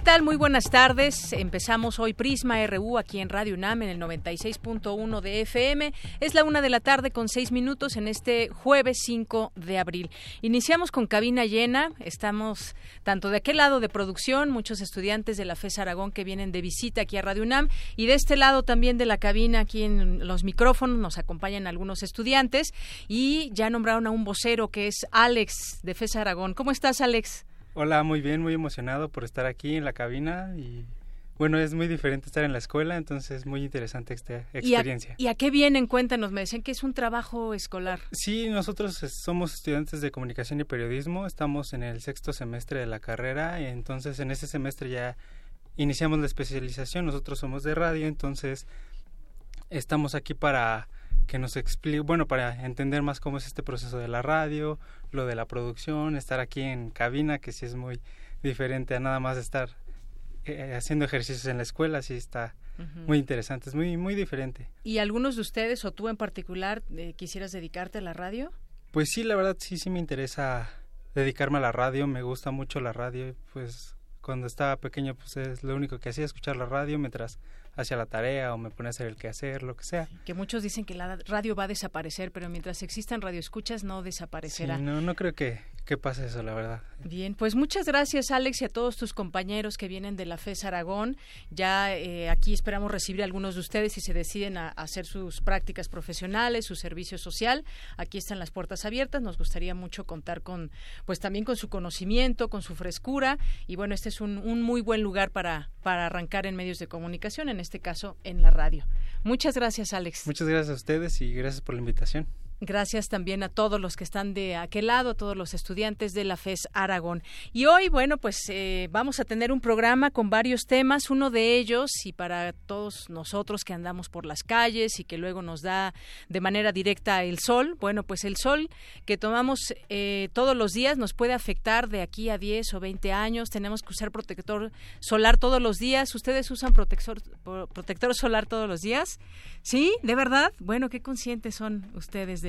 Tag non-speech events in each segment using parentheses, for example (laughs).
Tal? Muy buenas tardes. Empezamos hoy Prisma RU aquí en Radio UNAM en el 96.1 de FM. Es la una de la tarde con seis minutos en este jueves 5 de abril. Iniciamos con cabina llena. Estamos tanto de aquel lado de producción, muchos estudiantes de la FES Aragón que vienen de visita aquí a Radio UNAM y de este lado también de la cabina aquí en los micrófonos nos acompañan algunos estudiantes y ya nombraron a un vocero que es Alex de FES Aragón. ¿Cómo estás, Alex? Hola, muy bien, muy emocionado por estar aquí en la cabina y bueno, es muy diferente estar en la escuela, entonces es muy interesante esta experiencia. ¿Y a, qué vienen? Cuéntanos, me decían que es un trabajo escolar. Sí, nosotros somos estudiantes de comunicación y periodismo, estamos en el sexto semestre de la carrera, y entonces en ese semestre ya iniciamos la especialización, nosotros somos de radio, entonces estamos aquí para que nos explique, bueno, para entender más cómo es este proceso de la radio, lo de la producción, estar aquí en cabina, que sí es muy diferente a nada más estar eh, haciendo ejercicios en la escuela, sí está muy interesante, es muy, muy diferente. ¿Y algunos de ustedes o tú en particular eh, quisieras dedicarte a la radio? Pues sí, la verdad sí, sí me interesa dedicarme a la radio, me gusta mucho la radio, pues cuando estaba pequeño pues es lo único que hacía, escuchar la radio mientras hacia la tarea o me pone a hacer el quehacer, lo que sea. Que muchos dicen que la radio va a desaparecer, pero mientras existan radioescuchas no desaparecerá. no, no creo que, que pase eso, la verdad. Bien, pues muchas gracias Alex y a todos tus compañeros que vienen de la FES Aragón. Ya eh, aquí esperamos recibir a algunos de ustedes si se deciden a, hacer sus prácticas profesionales, su servicio social. Aquí están las puertas abiertas. Nos gustaría mucho contar con, pues también con su conocimiento, con su frescura. Y bueno, este es un, un muy buen lugar para, para arrancar en medios de comunicación, en este caso en la radio. Muchas gracias Alex. Muchas gracias a ustedes y gracias por la invitación. Gracias también a todos los que están de aquel lado, a todos los estudiantes de la FES Aragón. Y hoy, bueno, pues eh, vamos a tener un programa con varios temas. Uno de ellos, y para todos nosotros que andamos por las calles y que luego nos da de manera directa el sol, bueno, pues el sol que tomamos eh, todos los días nos puede afectar de aquí a 10 o 20 años. Tenemos que usar protector solar todos los días. ¿Ustedes usan protector, protector solar todos los días? ¿Sí? ¿De verdad? Bueno, qué conscientes son ustedes de,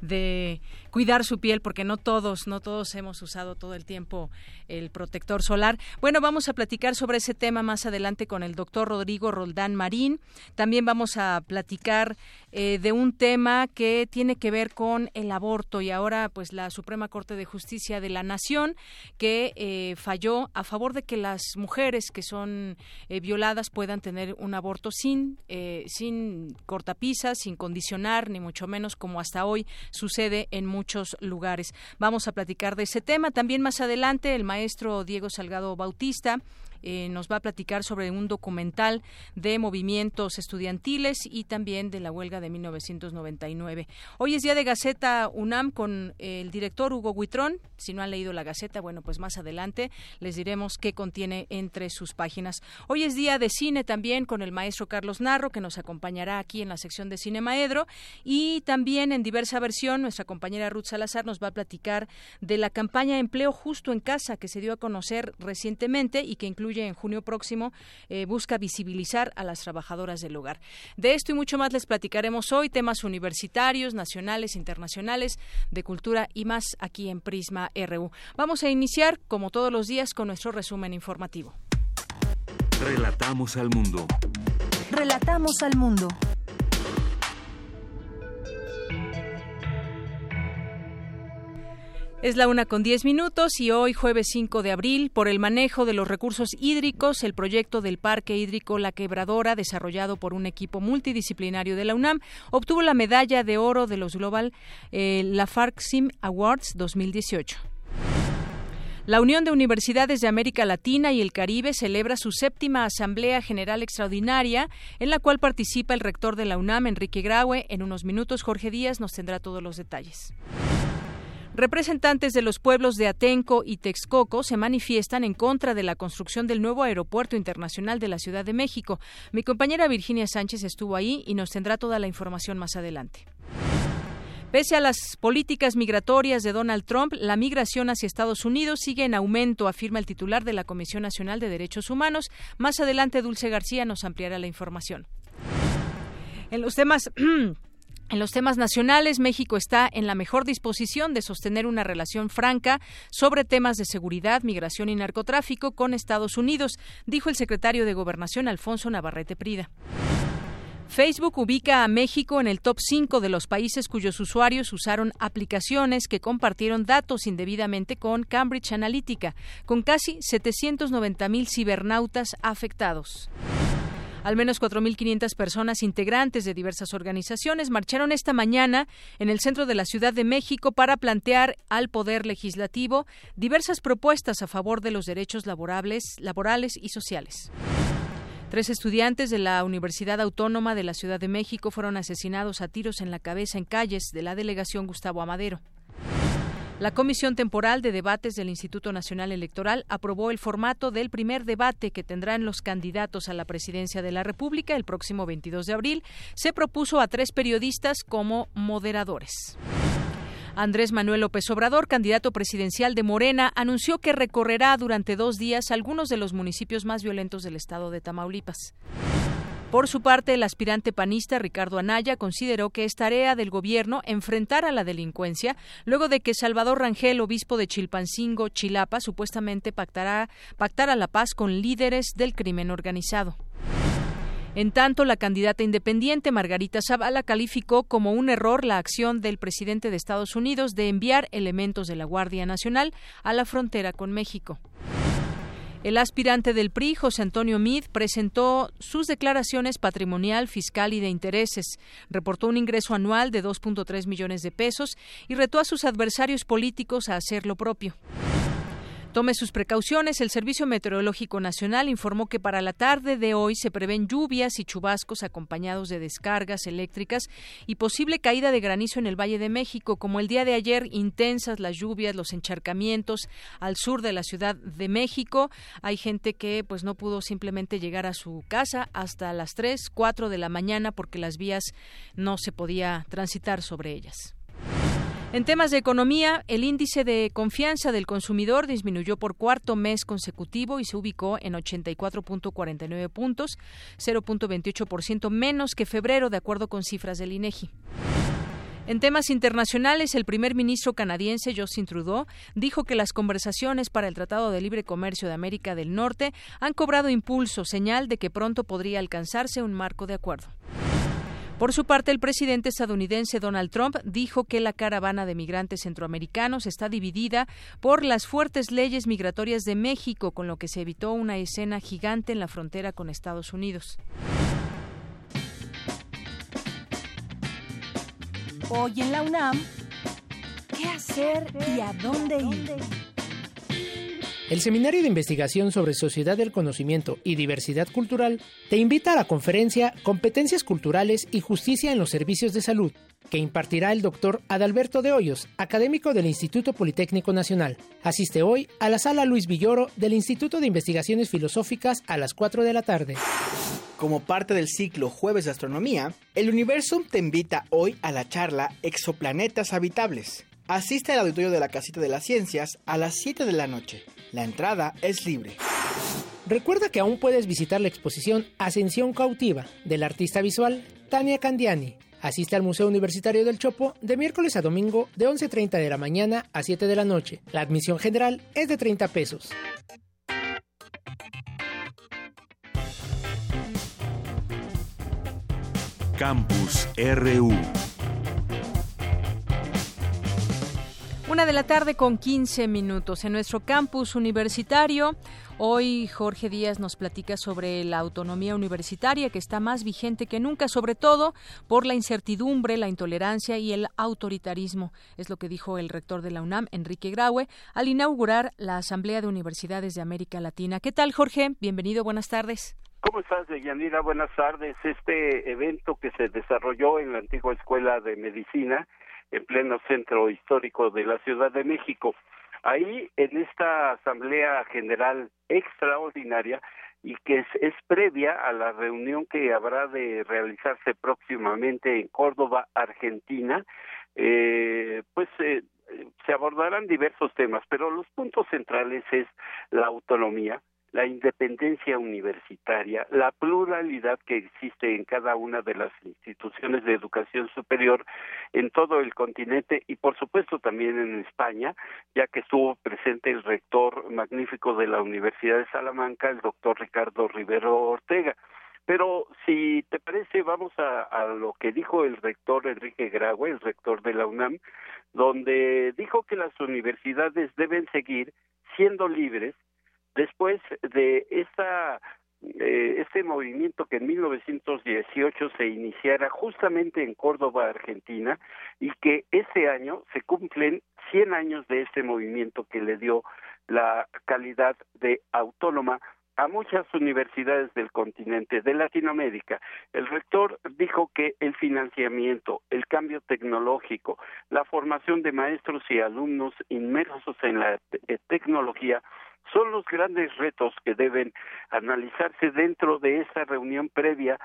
de cuidar su piel, porque no todos, no todos hemos usado todo el tiempo el protector solar. Bueno, vamos a platicar sobre ese tema más adelante con el doctor Rodrigo Roldán Marín. También vamos a platicar eh, de un tema que tiene que ver con el aborto y ahora pues la Suprema Corte de Justicia de la Nación que eh, falló a favor de que las mujeres que son eh, violadas puedan tener un aborto sin, sin cortapisas, sin condicionar, ni mucho menos como hasta hoy sucede en muchos lugares. Vamos a platicar de ese tema. También más adelante el maestro Diego Salgado Bautista eh, nos va a platicar sobre un documental de movimientos estudiantiles y también de la huelga de 1999. Hoy es día de Gaceta UNAM con el director Hugo Huitrón. Si no han leído la Gaceta, bueno, pues más adelante les diremos qué contiene entre sus páginas. Hoy es día de cine también con el maestro Carlos Narro, que nos acompañará aquí en la sección de Cine Maedro. Y también en diversa versión, nuestra compañera Ruth Salazar nos va a platicar de la campaña Empleo Justo en Casa que se dio a conocer recientemente y que incluye en junio próximo, eh, busca visibilizar a las trabajadoras del hogar. De esto y mucho más les platicaremos hoy, temas universitarios, nacionales, internacionales, de cultura y más aquí en Prisma RU. Vamos a iniciar, como todos los días, con nuestro resumen informativo. Relatamos al mundo. Relatamos al mundo. Es la una con diez minutos y hoy, jueves 5 de abril, por el manejo de los recursos hídricos, el proyecto del Parque Hídrico La Quebradora, desarrollado por un equipo multidisciplinario de la UNAM, obtuvo la medalla de oro de los Global eh, La Sim Awards 2018. La Unión de Universidades de América Latina y el Caribe celebra su séptima Asamblea General Extraordinaria, en la cual participa el rector de la UNAM, Enrique Graue. En unos minutos, Jorge Díaz nos tendrá todos los detalles. Representantes de los pueblos de Atenco y Texcoco se manifiestan en contra de la construcción del nuevo aeropuerto internacional de la Ciudad de México. Mi compañera Virginia Sánchez estuvo ahí y nos tendrá toda la información más adelante. Pese a las políticas migratorias de Donald Trump, la migración hacia Estados Unidos sigue en aumento, afirma el titular de la Comisión Nacional de Derechos Humanos. Más adelante, Dulce García nos ampliará la información. En los temas (clears throat) En los temas nacionales, México está en la mejor disposición de sostener una relación franca sobre temas de seguridad, migración y narcotráfico con Estados Unidos, dijo el secretario de Gobernación Alfonso Navarrete Prida. Facebook ubica a México en el top 5 de los países cuyos usuarios usaron aplicaciones que compartieron datos indebidamente con Cambridge Analytica, con casi 790 mil cibernautas afectados. Al menos 4.500 personas integrantes de diversas organizaciones marcharon esta mañana en el centro de la Ciudad de México para plantear al Poder Legislativo diversas propuestas a favor de los derechos laborables, laborales y sociales. Tres estudiantes de la Universidad Autónoma de la Ciudad de México fueron asesinados a tiros en la cabeza en calles de la delegación Gustavo Amadero. La Comisión Temporal de Debates del Instituto Nacional Electoral aprobó el formato del primer debate que tendrán los candidatos a la presidencia de la República el próximo 22 de abril. Se propuso a tres periodistas como moderadores. Andrés Manuel López Obrador, candidato presidencial de Morena, anunció que recorrerá durante dos días algunos de los municipios más violentos del estado de Tamaulipas. Por su parte, el aspirante panista Ricardo Anaya consideró que es tarea del gobierno enfrentar a la delincuencia luego de que Salvador Rangel, obispo de Chilpancingo, Chilapa, supuestamente pactará, la paz con líderes del crimen organizado. En tanto, la candidata independiente Margarita Zavala calificó como un error la acción del presidente de Estados Unidos de enviar elementos de la Guardia Nacional a la frontera con México. El aspirante del PRI, José Antonio Mid, presentó sus declaraciones patrimonial, fiscal y de intereses. Reportó un ingreso anual de 2.3 millones de pesos y retó a sus adversarios políticos a hacer lo propio. Tome sus precauciones. El Servicio Meteorológico Nacional informó que para la tarde de hoy se prevén lluvias y chubascos acompañados de descargas eléctricas y posible caída de granizo en el Valle de México. Como el día de ayer, intensas las lluvias, los encharcamientos al sur de la Ciudad de México. Hay gente que pues no pudo simplemente llegar a su casa hasta las 3, 4 de la mañana porque las vías no se podía transitar sobre ellas. En temas de economía, el índice de confianza del consumidor disminuyó por cuarto mes consecutivo y se ubicó en 84.49 puntos, 0.28% menos que febrero, de acuerdo con cifras del INEGI. En temas internacionales, el primer ministro canadiense Justin Trudeau dijo que las conversaciones para el Tratado de Libre Comercio de América del Norte han cobrado impulso, señal de que pronto podría alcanzarse un marco de acuerdo. Por su parte, el presidente estadounidense Donald Trump dijo que la caravana de migrantes centroamericanos está dividida por las fuertes leyes migratorias de México, con lo que se evitó una escena gigante en la frontera con Estados Unidos. Hoy en la UNAM, ¿qué hacer y a dónde ir? El Seminario de Investigación sobre Sociedad del Conocimiento y Diversidad Cultural te invita a la conferencia Competencias Culturales y Justicia en los Servicios de Salud, que impartirá el doctor Adalberto de Hoyos, académico del Instituto Politécnico Nacional. Asiste hoy a la sala Luis Villoro del Instituto de Investigaciones Filosóficas a las 4 de la tarde. Como parte del ciclo Jueves de Astronomía, el Universum te invita hoy a la charla Exoplanetas Habitables. Asiste al auditorio de la Casita de las Ciencias a las 7 de la noche. La entrada es libre. Recuerda que aún puedes visitar la exposición Ascensión Cautiva del artista visual Tania Candiani. Asiste al Museo Universitario del Chopo de miércoles a domingo de 11.30 de la mañana a 7 de la noche. La admisión general es de 30 pesos. Campus RU una de la tarde con 15 minutos en nuestro campus universitario. Hoy Jorge Díaz nos platica sobre la autonomía universitaria que está más vigente que nunca, sobre todo por la incertidumbre, la intolerancia y el autoritarismo. Es lo que dijo el rector de la UNAM, Enrique Graue, al inaugurar la Asamblea de Universidades de América Latina. ¿Qué tal, Jorge? Bienvenido, buenas tardes. ¿Cómo estás, Yanira? Buenas tardes. Este evento que se desarrolló en la antigua Escuela de Medicina, en pleno centro histórico de la Ciudad de México. Ahí, en esta Asamblea General extraordinaria, y que es, previa a la reunión que habrá de realizarse próximamente en Córdoba, Argentina, eh, pues eh, se abordarán diversos temas, pero los puntos centrales es la autonomía, la independencia universitaria, la pluralidad que existe en cada una de las instituciones de educación superior en todo el continente y por supuesto también en España, ya que estuvo presente el rector magnífico de la Universidad de Salamanca, el doctor Ricardo Rivero Ortega. Pero si te parece, vamos a, lo que dijo el rector Enrique Graue, el rector de la UNAM, donde dijo que las universidades deben seguir siendo libres después de esta eh, este movimiento que en 1918 se iniciara justamente en Córdoba, Argentina, y que ese año se cumplen 100 años de este movimiento que le dio la calidad de autónoma a muchas universidades del continente de Latinoamérica. El rector dijo que el financiamiento, el cambio tecnológico, la formación de maestros y alumnos inmersos en la tecnología son los grandes retos que deben analizarse dentro de esa reunión previa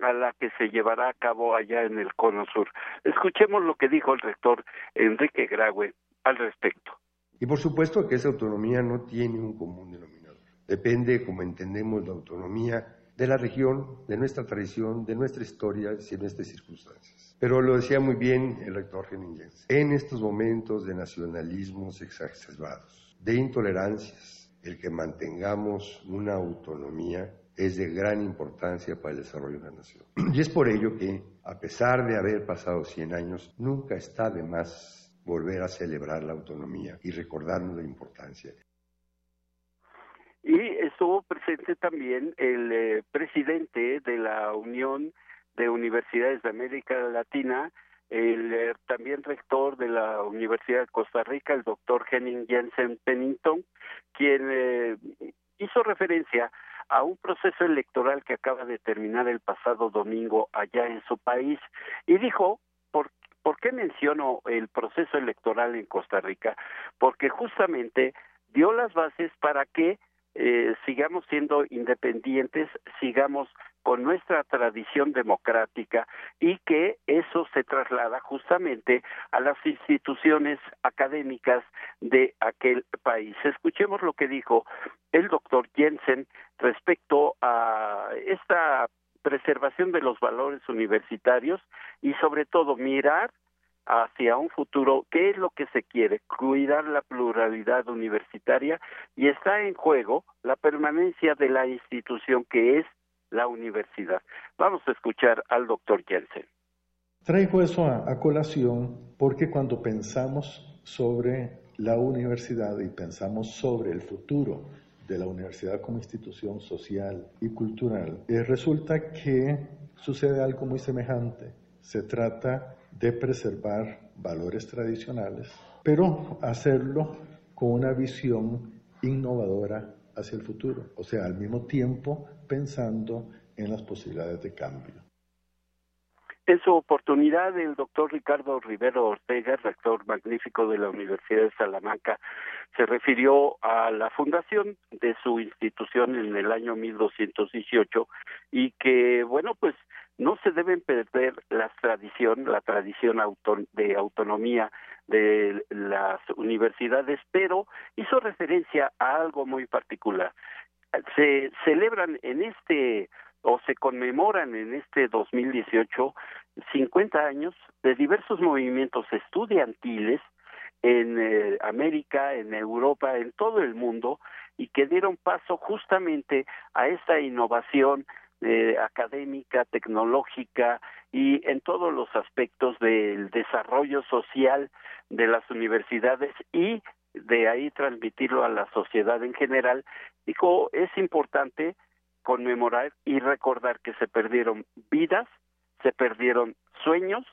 a la que se llevará a cabo allá en el Cono Sur. Escuchemos lo que dijo el rector Enrique Graue al respecto. Y por supuesto que esa autonomía no tiene un común denominador. Depende, como entendemos, la autonomía de la región, de nuestra tradición, de nuestra historia y de nuestras circunstancias. Pero lo decía muy bien el rector Geningens. En estos momentos de nacionalismos exacerbados, de intolerancias, el que mantengamos una autonomía es de gran importancia para el desarrollo de la nación. (clears throat) Y es por ello que, a pesar de haber pasado 100 años, nunca está de más volver a celebrar la autonomía y recordarnos la importancia. Y estuvo presente también el eh, presidente de la Unión de Universidades de América Latina, el eh, también rector de la Universidad de Costa Rica, el doctor Henning Jensen Pennington, quien eh, hizo referencia a un proceso electoral que acaba de terminar el pasado domingo allá en su país y dijo, ¿por, ¿por qué menciono el proceso electoral en Costa Rica? Porque justamente dio las bases para que eh, sigamos siendo independientes, sigamos con nuestra tradición democrática y que eso se traslada justamente a las instituciones académicas de aquel país. Escuchemos lo que dijo el doctor Jensen respecto a esta preservación de los valores universitarios y sobre todo mirar hacia un futuro, ¿qué es lo que se quiere? Cuidar la pluralidad universitaria y está en juego la permanencia de la institución que es la universidad. Vamos a escuchar al doctor Jensen. Traigo eso a, colación porque cuando pensamos sobre la universidad y pensamos sobre el futuro de la universidad como institución social y cultural, eh, resulta que sucede algo muy semejante. Se trata de preservar valores tradicionales, pero hacerlo con una visión innovadora hacia el futuro, o sea, al mismo tiempo pensando en las posibilidades de cambio. En su oportunidad, el doctor Ricardo Rivero Ortega, rector magnífico de la Universidad de Salamanca, se refirió a la fundación de su institución en el año 1218 y que, bueno, pues no se deben perder la tradición, la tradición de autonomía de las universidades, pero hizo referencia a algo muy particular. Se celebran en este o se conmemoran en este 2018 50 años de diversos movimientos estudiantiles en eh, América, en Europa, en todo el mundo y que dieron paso justamente a esta innovación eh, académica, tecnológica y en todos los aspectos del desarrollo social de las universidades y de ahí transmitirlo a la sociedad en general. Digo, es importante conmemorar y recordar que se perdieron vidas, se perdieron sueños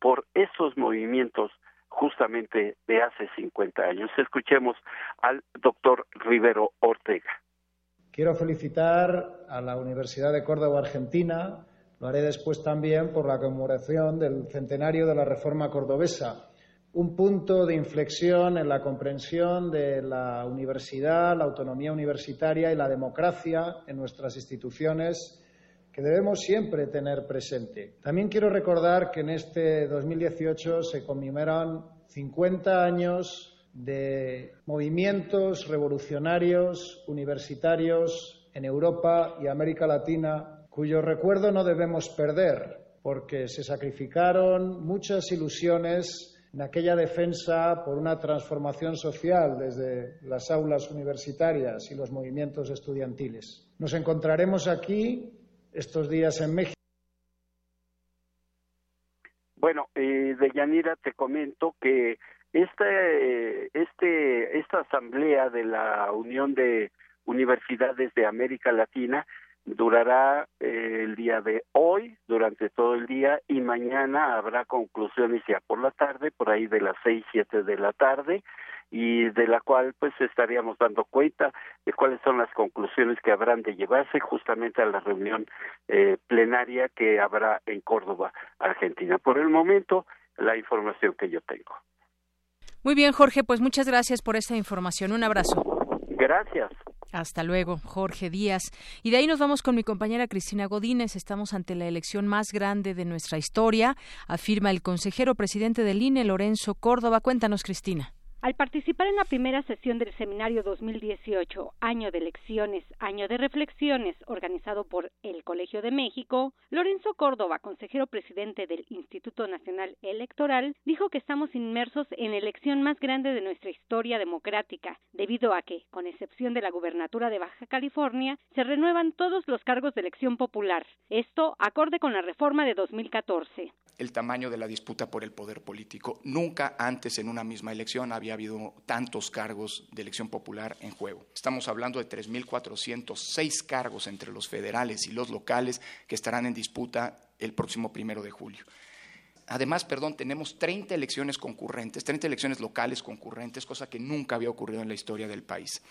por esos movimientos justamente de hace 50 años. Escuchemos al doctor Rivero Ortega. Quiero felicitar a la Universidad de Córdoba, Argentina. Lo haré después también por la conmemoración del centenario de la Reforma Cordobesa, un punto de inflexión en la comprensión de la universidad, la autonomía universitaria y la democracia en nuestras instituciones que debemos siempre tener presente. También quiero recordar que en este 2018 se conmemoran 50 años de movimientos revolucionarios universitarios en Europa y América Latina, cuyo recuerdo no debemos perder, porque se sacrificaron muchas ilusiones en aquella defensa por una transformación social desde las aulas universitarias y los movimientos estudiantiles. Nos encontraremos aquí estos días en México. Bueno, eh, de Yanira te comento que este, este, esta asamblea de la Unión de Universidades de América Latina durará eh, el día de hoy, durante todo el día, y mañana habrá conclusiones ya por la tarde, por ahí de las seis, siete de la tarde, y de la cual pues estaríamos dando cuenta de cuáles son las conclusiones que habrán de llevarse justamente a la reunión eh, plenaria que habrá en Córdoba, Argentina. Por el momento, la información que yo tengo. Muy bien, Jorge, pues muchas gracias por esta información. Un abrazo. Gracias. Hasta luego, Jorge Díaz. Y de ahí nos vamos con mi compañera Cristina Godínez. Estamos ante la elección más grande de nuestra historia, afirma el consejero presidente del INE, Lorenzo Córdoba. Cuéntanos, Cristina. Al participar en la primera sesión del seminario 2018, Año de Elecciones, Año de Reflexiones, organizado por el Colegio de México, Lorenzo Córdoba, consejero presidente del Instituto Nacional Electoral, dijo que estamos inmersos en la elección más grande de nuestra historia democrática, debido a que, con excepción de la gubernatura de Baja California, se renuevan todos los cargos de elección popular. Esto acorde con la reforma de 2014. El tamaño de la disputa por el poder político. Nunca antes en una misma elección había habido tantos cargos de elección popular en juego. Estamos hablando de 3.406 cargos entre los federales y los locales que estarán en disputa el próximo primero de julio. Además, perdón, tenemos 30 elecciones concurrentes, 30 elecciones locales concurrentes, cosa que nunca había ocurrido en la historia del país.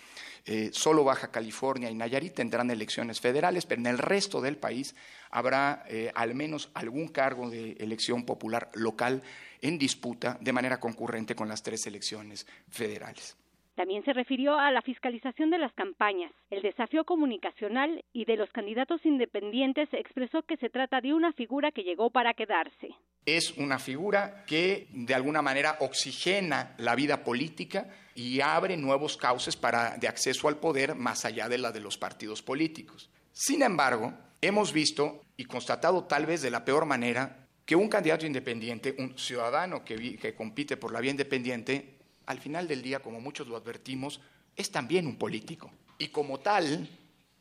Eh, solo Baja California y Nayarit tendrán elecciones federales, pero en el resto del país habrá eh, al menos algún cargo de elección popular local en disputa de manera concurrente con las tres elecciones federales. También se refirió a la fiscalización de las campañas, el desafío comunicacional y de los candidatos independientes expresó que se trata de una figura que llegó para quedarse. Es una figura que de alguna manera oxigena la vida política y abre nuevos cauces para, de acceso al poder más allá de la de los partidos políticos. Sin embargo, hemos visto y constatado tal vez de la peor manera que un candidato independiente, un ciudadano que, compite por la vía independiente, al final del día, como muchos lo advertimos, es también un político. Y como tal,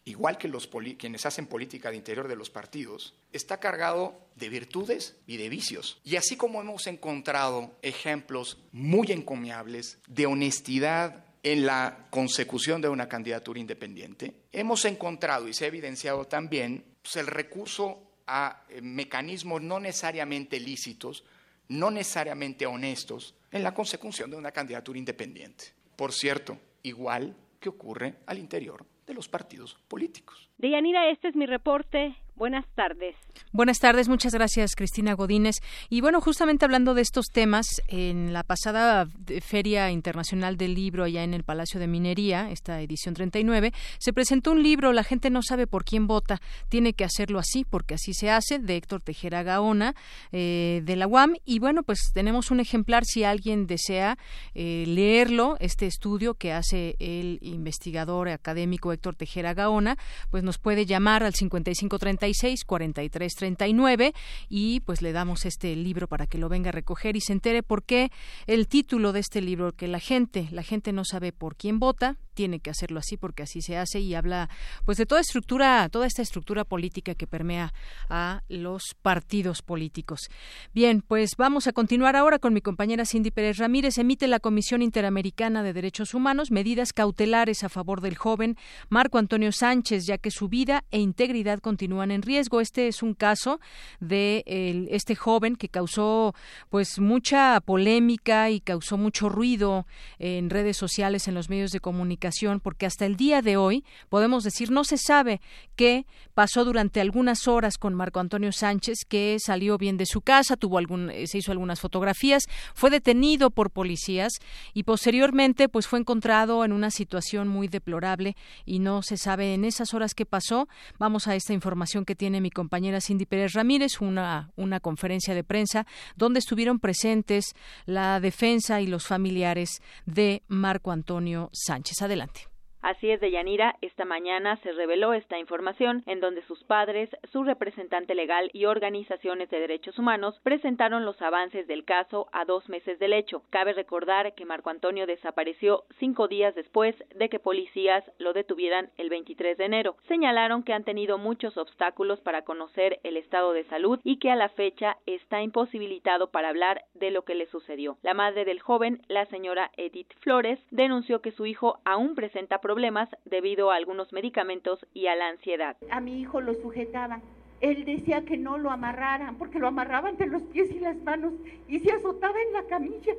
igual que los quienes hacen política de interior de los partidos, está cargado de virtudes y de vicios. Y así como hemos encontrado ejemplos muy encomiables de honestidad en la consecución de una candidatura independiente, hemos encontrado y se ha evidenciado también pues, el recurso a eh, mecanismos no necesariamente lícitos, no necesariamente honestos, en la consecución de una candidatura independiente. Por cierto, igual que ocurre al interior de los partidos políticos. Deyanira, este es mi reporte. Buenas tardes. Buenas tardes, muchas gracias Cristina Godínez. Y bueno, justamente hablando de estos temas, en la pasada Feria Internacional del Libro allá en el Palacio de Minería, esta edición 39, se presentó un libro, La gente no sabe por quién vota, tiene que hacerlo así, porque así se hace, de Héctor Tejera Gaona, eh, de la UAM. Y bueno, pues tenemos un ejemplar si alguien desea eh, leerlo, este estudio que hace el investigador académico Héctor Tejera Gaona, pues nos puede llamar al 5530 36 43 39 y pues le damos este libro para que lo venga a recoger y se entere por qué el título de este libro, que la gente, la gente no sabe por quién vota, tiene que hacerlo así porque así se hace y habla pues de toda estructura, toda esta estructura política que permea a los partidos políticos. Bien, pues vamos a continuar ahora con mi compañera Cindy Pérez Ramírez. Emite la Comisión Interamericana de Derechos Humanos medidas cautelares a favor del joven Marco Antonio Sánchez, ya que su vida e integridad continúan en riesgo. Este es un caso de este joven que causó pues mucha polémica y causó mucho ruido en redes sociales, en los medios de comunicación porque hasta el día de hoy podemos decir no se sabe qué pasó durante algunas horas con Marco Antonio Sánchez, que salió bien de su casa, tuvo algún, eh, se hizo algunas fotografías, fue detenido por policías y posteriormente pues fue encontrado en una situación muy deplorable y no se sabe en esas horas qué pasó. Vamos a esta información que tiene mi compañera Cindy Pérez Ramírez, una, una conferencia de prensa donde estuvieron presentes la defensa y los familiares de Marco Antonio Sánchez. Adelante. Adelante. Así es, Deyanira, esta mañana se reveló esta información en donde sus padres, su representante legal y organizaciones de derechos humanos presentaron los avances del caso a dos meses del hecho. Cabe recordar que Marco Antonio desapareció cinco días después de que policías lo detuvieran el 23 de enero. Señalaron que han tenido muchos obstáculos para conocer el estado de salud y que a la fecha está imposibilitado para hablar de lo que le sucedió. La madre del joven, la señora Edith Flores, denunció que su hijo aún presenta problemas problemas debido a algunos medicamentos y a la ansiedad. A mi hijo lo sujetaban. Él decía que no lo amarraran porque lo amarraban entre los pies y las manos y se azotaba en la camilla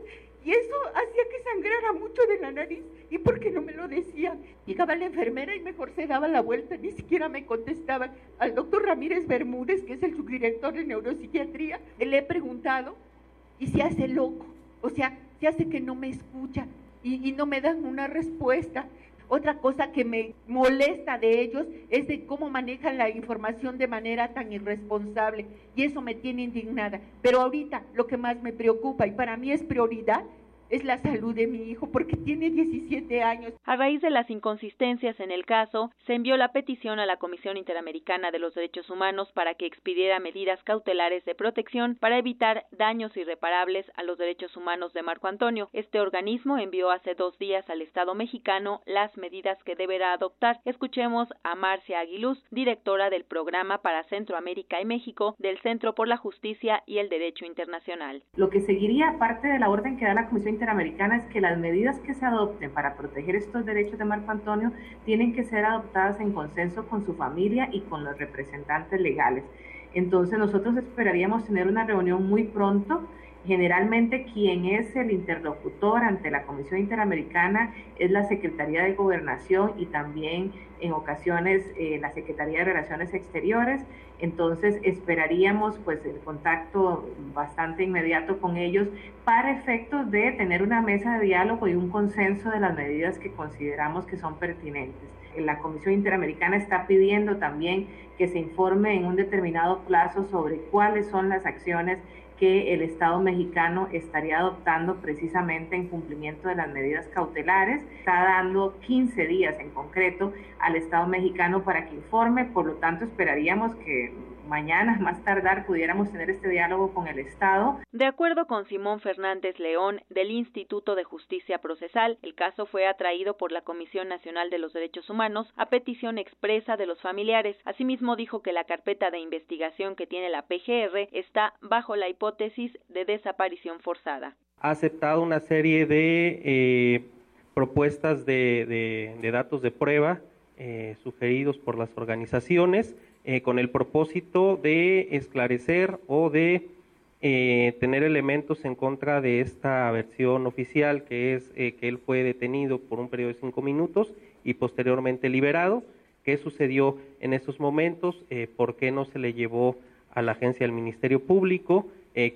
y eso hacía que sangrara mucho de la nariz. ¿Y por qué no me lo decían? Llegaba la enfermera y mejor se daba la vuelta, ni siquiera me contestaban. Al doctor Ramírez Bermúdez, que es el subdirector de neuropsiquiatría, le he preguntado y se hace loco. O sea, se hace que no me escucha y, y no me dan una respuesta. Otra cosa que me molesta de ellos es de cómo manejan la información de manera tan irresponsable y eso me tiene indignada. Pero ahorita lo que más me preocupa y para mí es prioridad es la salud de mi hijo porque tiene 17 años. A raíz de las inconsistencias en el caso, se envió la petición a la Comisión Interamericana de los Derechos Humanos para que expidiera medidas cautelares de protección para evitar daños irreparables a los derechos humanos de Marco Antonio. Este organismo envió hace dos días al Estado mexicano las medidas que deberá adoptar. Escuchemos a Marcia Aguiluz, directora del Programa para Centroamérica y México del Centro por la Justicia y el Derecho Internacional. Lo que seguiría, aparte de la orden que da la Comisión Interamericana es que las medidas que se adopten para proteger estos derechos de Marco Antonio tienen que ser adoptadas en consenso con su familia y con los representantes legales. Entonces nosotros esperaríamos tener una reunión muy pronto. Generalmente quien es el interlocutor ante la Comisión Interamericana es la Secretaría de Gobernación y también en ocasiones eh, la Secretaría de Relaciones Exteriores. Entonces esperaríamos pues el contacto bastante inmediato con ellos para efectos de tener una mesa de diálogo y un consenso de las medidas que consideramos que son pertinentes. La Comisión Interamericana está pidiendo también que se informe en un determinado plazo sobre cuáles son las acciones que el Estado mexicano estaría adoptando precisamente en cumplimiento de las medidas cautelares. Está dando 15 días en concreto al Estado mexicano para que informe, por lo tanto esperaríamos que mañana, más tardar, pudiéramos tener este diálogo con el Estado. De acuerdo con Simón Fernández León del Instituto de Justicia Procesal, el caso fue atraído por la Comisión Nacional de los Derechos Humanos a petición expresa de los familiares. Asimismo, dijo que la carpeta de investigación que tiene la PGR está bajo la hipótesis de desaparición forzada. Ha aceptado una serie de eh, propuestas de, datos de prueba eh, sugeridos por las organizaciones eh, con el propósito de esclarecer o de eh, tener elementos en contra de esta versión oficial, que es eh, que él fue detenido por un periodo de cinco minutos y posteriormente liberado. ¿Qué sucedió en esos momentos? ¿Por qué no se le llevó a la agencia del Ministerio Público?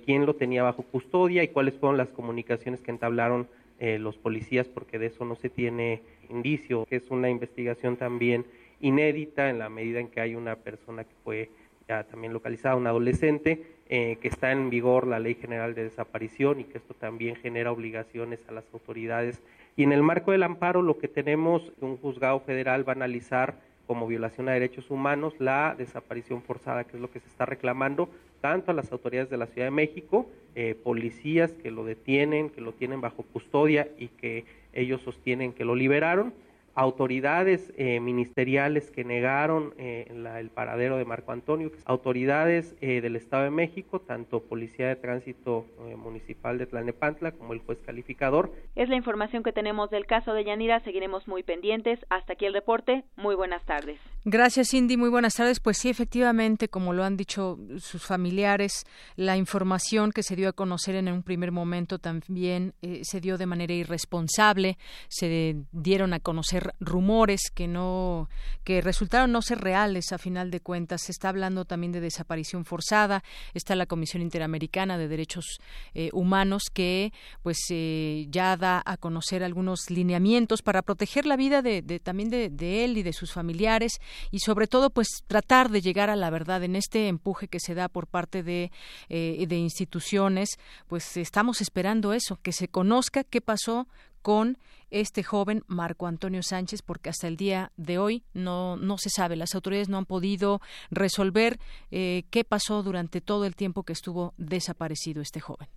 ¿Quién lo tenía bajo custodia y cuáles fueron las comunicaciones que entablaron los policías? Porque de eso no se tiene indicio, que es una investigación también inédita en la medida en que hay una persona que fue ya también localizada, un adolescente, eh, que está en vigor la Ley General de Desaparición y que esto también genera obligaciones a las autoridades. Y en el marco del amparo lo que tenemos, un juzgado federal va a analizar como violación a derechos humanos la desaparición forzada, que es lo que se está reclamando tanto a las autoridades de la Ciudad de México, eh, policías que lo detienen, que lo tienen bajo custodia y que ellos sostienen que lo liberaron, autoridades eh, ministeriales que negaron eh, el paradero de Marco Antonio, autoridades eh, del Estado de México, tanto Policía de Tránsito Municipal de Tlalnepantla como el juez calificador. Es la información que tenemos del caso de Yanira, seguiremos muy pendientes. Hasta aquí el reporte. Muy buenas tardes. Gracias, Cindy. Muy buenas tardes. Pues sí, efectivamente, como lo han dicho sus familiares, la información que se dio a conocer en un primer momento también se dio de manera irresponsable. Se dieron a conocer rumores que no que resultaron no ser reales a final de cuentas. Se está hablando también de desaparición forzada. Está la Comisión Interamericana de Derechos eh, Humanos que pues eh, ya da a conocer algunos lineamientos para proteger la vida de, también de, él y de sus familiares y sobre todo pues tratar de llegar a la verdad en este empuje que se da por parte de, eh, de instituciones. Pues estamos esperando eso, que se conozca qué pasó con este joven Marco Antonio Sánchez, porque hasta el día de hoy no, no se sabe. Las autoridades no han podido resolver eh, qué pasó durante todo el tiempo que estuvo desaparecido este joven.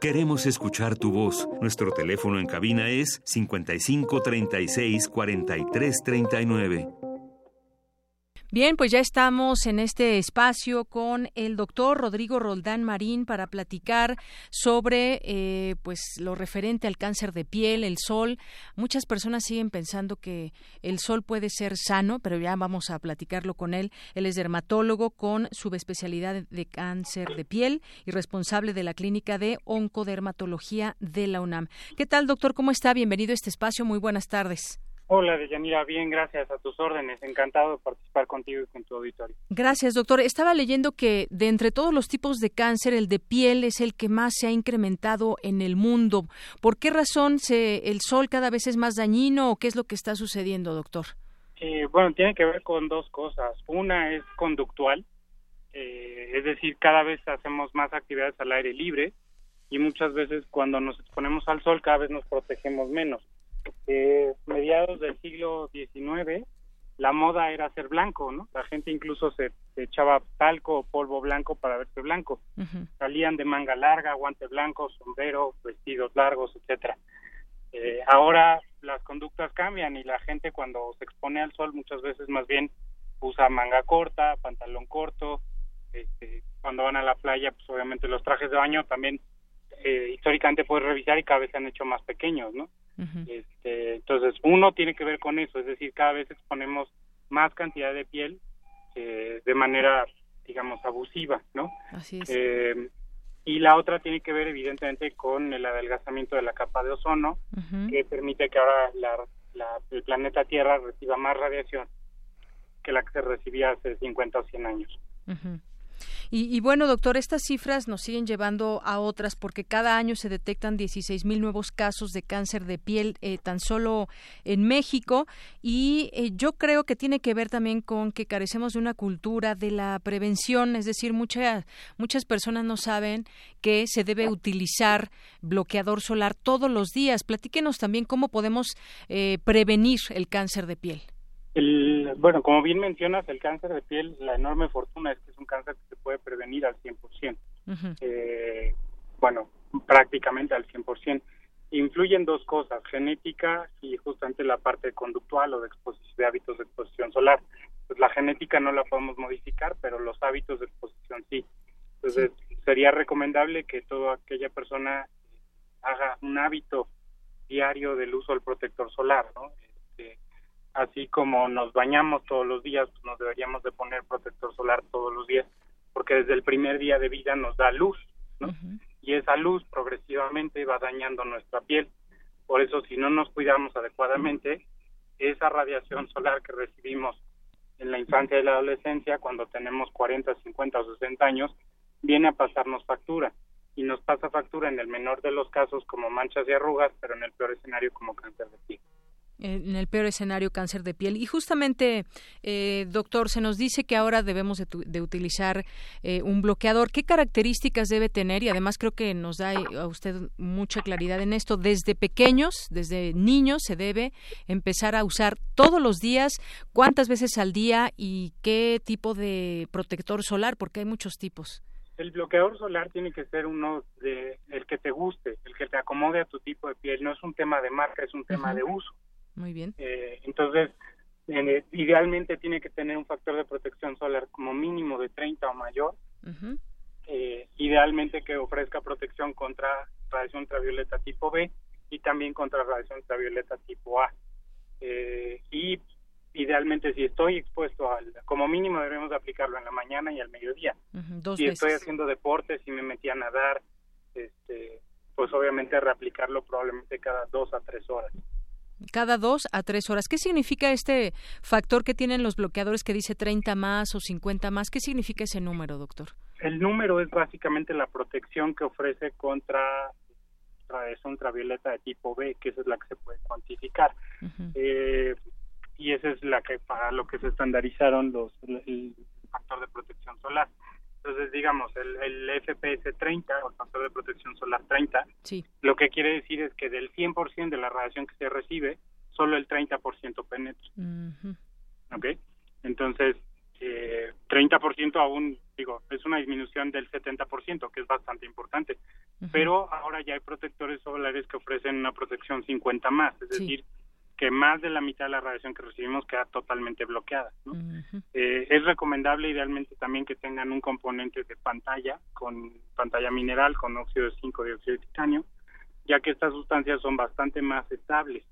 Queremos escuchar tu voz. Nuestro teléfono en cabina es 55 36 43 39. Bien, pues ya estamos en este espacio con el doctor Rodrigo Roldán Marín para platicar sobre eh, pues lo referente al cáncer de piel, el sol. Muchas personas siguen pensando que el sol puede ser sano, pero ya vamos a platicarlo con él. Él es dermatólogo con subespecialidad de cáncer de piel y responsable de la clínica de oncodermatología de la UNAM. ¿Qué tal, doctor? ¿Cómo está? Bienvenido a este espacio. Muy buenas tardes. Hola, Deyanira, bien, gracias a tus órdenes. Encantado de participar contigo y con tu auditorio. Gracias, doctor. Estaba leyendo que de entre todos los tipos de cáncer, el de piel es el que más se ha incrementado en el mundo. ¿Por qué razón se, el sol cada vez es más dañino o qué es lo que está sucediendo, doctor? Eh, bueno, tiene que ver con dos cosas. Una es conductual, eh, es decir, cada vez hacemos más actividades al aire libre y muchas veces cuando nos exponemos al sol cada vez nos protegemos menos eh, mediados del siglo XIX, la moda era ser blanco, ¿no? La gente incluso se, echaba talco o polvo blanco para verse blanco. Salían de manga larga, guante blanco, sombrero, vestidos largos, etcétera. Eh, ahora las conductas cambian y la gente cuando se expone al sol muchas veces más bien usa manga corta, pantalón corto. Este, cuando van a la playa, pues obviamente los trajes de baño también eh, históricamente puedes revisar y cada vez se han hecho más pequeños, ¿no? Este, entonces, uno tiene que ver con eso, es decir, cada vez exponemos más cantidad de piel eh, de manera, digamos, abusiva, ¿no? Así es. Eh, y la otra tiene que ver, evidentemente, con el adelgazamiento de la capa de ozono, que permite que ahora la, el planeta Tierra reciba más radiación que la que se recibía hace 50 o 100 años. Y, bueno, doctor, estas cifras nos siguen llevando a otras porque cada año se detectan 16 mil nuevos casos de cáncer de piel eh, tan solo en México y eh, yo creo que tiene que ver también con que carecemos de una cultura de la prevención, es decir, muchas muchas personas no saben que se debe utilizar bloqueador solar todos los días. Platíquenos también cómo podemos eh, prevenir el cáncer de piel. El, bueno, como bien mencionas, el cáncer de piel, la enorme fortuna es que es un cáncer que se puede prevenir al 100%. eh, bueno, prácticamente al 100%. Influyen dos cosas, genética y justamente la parte conductual o de, de hábitos de exposición solar. Pues la genética no la podemos modificar, pero los hábitos de exposición sí. Entonces, sería recomendable que toda aquella persona haga un hábito diario del uso del protector solar, ¿no? Este, así como nos bañamos todos los días, pues nos deberíamos de poner protector solar todos los días, porque desde el primer día de vida nos da luz, ¿no? Y esa luz progresivamente va dañando nuestra piel. Por eso, si no nos cuidamos adecuadamente, esa radiación solar que recibimos en la infancia y la adolescencia, cuando tenemos 40, 50 o 60 años, viene a pasarnos factura. Y nos pasa factura en el menor de los casos como manchas y arrugas, pero en el peor escenario como cáncer de piel. En el peor escenario cáncer de piel. Y justamente, eh, doctor, se nos dice que ahora debemos de, utilizar eh, un bloqueador. ¿Qué características debe tener? Y además creo que nos da a usted mucha claridad en esto. Desde pequeños, desde niños, se debe empezar a usar todos los días, cuántas veces al día y qué tipo de protector solar, porque hay muchos tipos. El bloqueador solar tiene que ser uno de el que te guste, el que te acomode a tu tipo de piel. No es un tema de marca, es un tema de uso. Muy bien. Eh, entonces, idealmente tiene que tener un factor de protección solar como mínimo de 30 o mayor. Eh, idealmente que ofrezca protección contra radiación ultravioleta tipo B y también contra radiación ultravioleta tipo A. Eh, y idealmente si estoy expuesto al, como mínimo debemos aplicarlo en la mañana y al mediodía. si estoy haciendo deportes, si me metí a nadar, este, pues obviamente reaplicarlo probablemente cada dos a tres horas cada dos a tres horas. ¿Qué significa este factor que tienen los bloqueadores que dice 30 más o 50 más? ¿Qué significa ese número, doctor? El número es básicamente la protección que ofrece contra radiación ultravioleta de tipo B, que esa es la que se puede cuantificar. eh, y esa es la que para lo que se estandarizaron los el factor de protección solar. Entonces, digamos, el, el FPS 30, o el factor de protección solar 30, lo que quiere decir es que del 100% de la radiación que se recibe, solo el 30% penetra. ¿Ok? Entonces, eh, 30% aún, digo, es una disminución del 70%, que es bastante importante. Pero ahora ya hay protectores solares que ofrecen una protección 50 más, es decir, que más de la mitad de la radiación que recibimos queda totalmente bloqueada. Eh, es recomendable idealmente también que tengan un componente de pantalla, con pantalla mineral, con óxido de zinc, dióxido de titanio, ya que estas sustancias son bastante más estables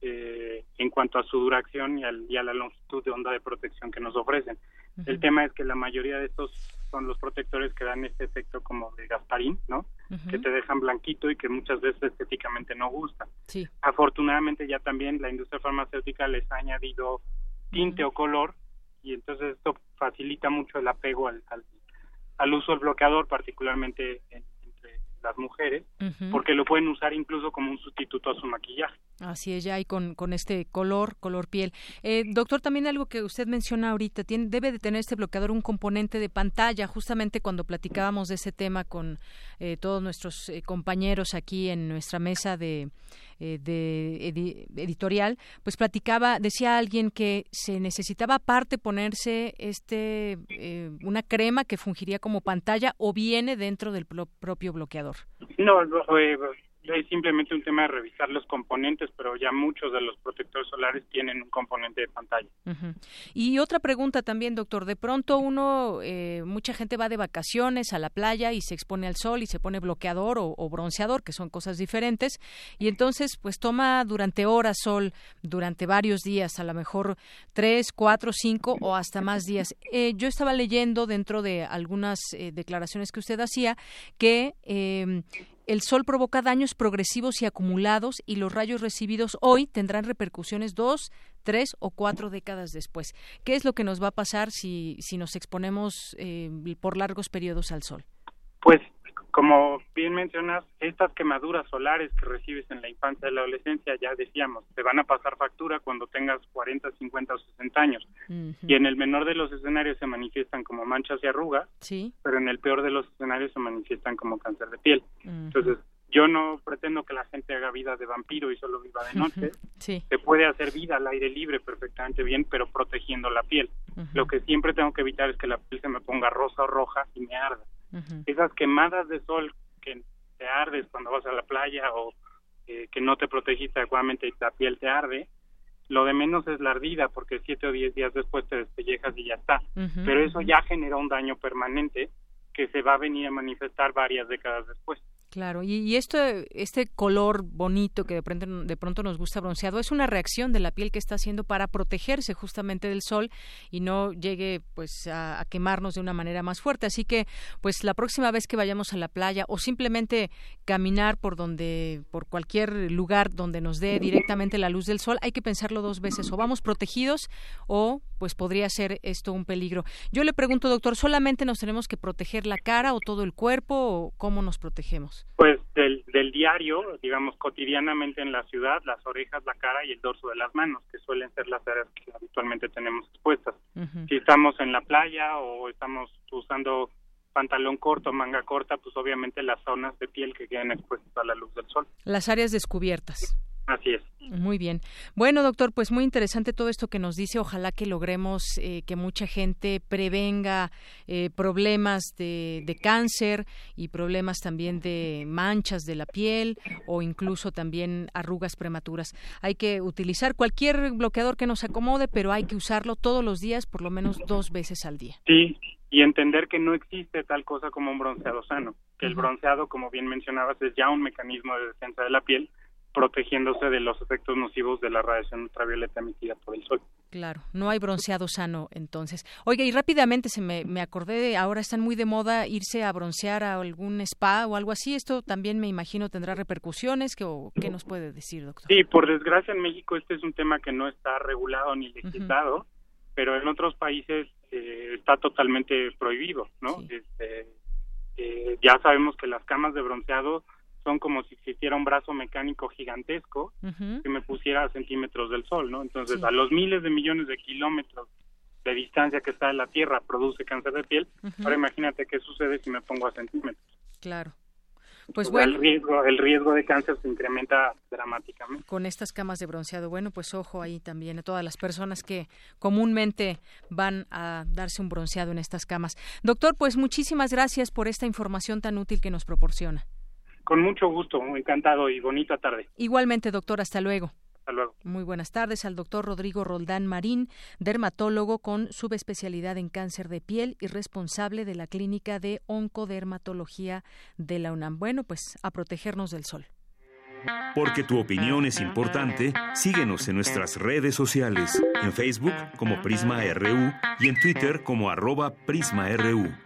eh, en cuanto a su duración y, a la longitud de onda de protección que nos ofrecen. El tema es que la mayoría de estos son los protectores que dan este efecto como de Gasparín, ¿no? Que te dejan blanquito y que muchas veces estéticamente no gustan. Sí. Afortunadamente ya también la industria farmacéutica les ha añadido tinte o color y entonces esto facilita mucho el apego al, al, uso del bloqueador, particularmente entre las mujeres, porque lo pueden usar incluso como un sustituto a su maquillaje. Así es, ya y con, con este color, color piel. Eh, doctor, también algo que usted menciona ahorita, tiene, debe de tener este bloqueador un componente de pantalla. Justamente cuando platicábamos de ese tema con eh, todos nuestros eh, compañeros aquí en nuestra mesa de, de editorial, pues platicaba, decía alguien que se necesitaba aparte ponerse este una crema que fungiría como pantalla o viene dentro del propio bloqueador. No, es simplemente un tema de revisar los componentes, pero ya muchos de los protectores solares tienen un componente de pantalla. Y otra pregunta también, doctor. De pronto uno, eh, mucha gente va de vacaciones a la playa y se expone al sol y se pone bloqueador o, bronceador, que son cosas diferentes, y entonces pues toma durante horas sol, durante varios días, a lo mejor tres, cuatro, cinco o hasta más días. Eh, yo estaba leyendo dentro de algunas eh, declaraciones que usted hacía que em, el sol provoca daños progresivos y acumulados y los rayos recibidos hoy tendrán repercusiones dos, tres o cuatro décadas después. ¿Qué es lo que nos va a pasar si, si nos exponemos eh, por largos periodos al sol? Pues como bien mencionas, estas quemaduras solares que recibes en la infancia y la adolescencia, ya decíamos, te van a pasar factura cuando tengas 40, 50 o 60 años. Y en el menor de los escenarios se manifiestan como manchas y arrugas, sí. pero en el peor de los escenarios se manifiestan como cáncer de piel. Entonces, yo no pretendo que la gente haga vida de vampiro y solo viva de noche. Sí. Se puede hacer vida al aire libre perfectamente bien, pero protegiendo la piel. Lo que siempre tengo que evitar es que la piel se me ponga rosa o roja y me arda. Esas quemadas de sol que te ardes cuando vas a la playa o eh, que no te protegiste adecuadamente y la piel te arde, lo de menos es la ardida porque siete o diez días después te despellejas y ya está. Pero eso ya genera un daño permanente que se va a venir a manifestar varias décadas después. Claro, y, esto, este color bonito que de pronto, de pronto nos gusta bronceado es una reacción de la piel que está haciendo para protegerse justamente del sol y no llegue pues a, quemarnos de una manera más fuerte. Así que pues la próxima vez que vayamos a la playa o simplemente caminar por donde, por cualquier lugar donde nos dé directamente la luz del sol, hay que pensarlo dos veces. O vamos protegidos o pues podría ser esto un peligro. Yo le pregunto, doctor, ¿solamente nos tenemos que proteger la cara o todo el cuerpo o cómo nos protegemos? Pues del, el diario, digamos cotidianamente en la ciudad, las orejas, la cara y el dorso de las manos, que suelen ser las áreas que habitualmente tenemos expuestas. Si estamos en la playa o estamos usando pantalón corto, manga corta, pues obviamente las zonas de piel que quedan expuestas a la luz del sol. Las áreas descubiertas. Así es. Muy bien. Bueno, doctor, pues muy interesante todo esto que nos dice. Ojalá que logremos eh, que mucha gente prevenga eh, problemas de, de, cáncer y problemas también de manchas de la piel o incluso también arrugas prematuras. Hay que utilizar cualquier bloqueador que nos acomode, pero hay que usarlo todos los días, por lo menos dos veces al día. Sí, y entender que no existe tal cosa como un bronceado sano, que el bronceado, como bien mencionabas, es ya un mecanismo de defensa de la piel protegiéndose de los efectos nocivos de la radiación ultravioleta emitida por el sol. Claro, no hay bronceado sano entonces. Oiga, y rápidamente se me, me acordé de, ahora están muy de moda irse a broncear a algún spa o algo así. Esto también me imagino tendrá repercusiones. ¿Qué, qué nos puede decir, doctor? Sí, por desgracia en México este es un tema que no está regulado ni legislado, pero en otros países eh, está totalmente prohibido, ¿no? Este, eh, ya sabemos que las camas de bronceado son como si existiera un brazo mecánico gigantesco que me pusiera a centímetros del sol, ¿no? Entonces, a los miles de millones de kilómetros de distancia que está en la Tierra produce cáncer de piel. Ahora imagínate qué sucede si me pongo a centímetros. Claro. Pues bueno. El riesgo, el riesgo de cáncer se incrementa dramáticamente. Con estas camas de bronceado. Bueno, pues ojo ahí también a todas las personas que comúnmente van a darse un bronceado en estas camas. Doctor, pues muchísimas gracias por esta información tan útil que nos proporciona. Con mucho gusto, encantado y bonita tarde. Igualmente, doctor, hasta luego. Hasta luego. Muy buenas tardes al doctor Rodrigo Roldán Marín, dermatólogo con subespecialidad en cáncer de piel y responsable de la clínica de oncodermatología de la UNAM. Bueno, pues a protegernos del sol. Porque tu opinión es importante, síguenos en nuestras redes sociales, en Facebook como Prisma RU y en Twitter como arroba PrismaRU.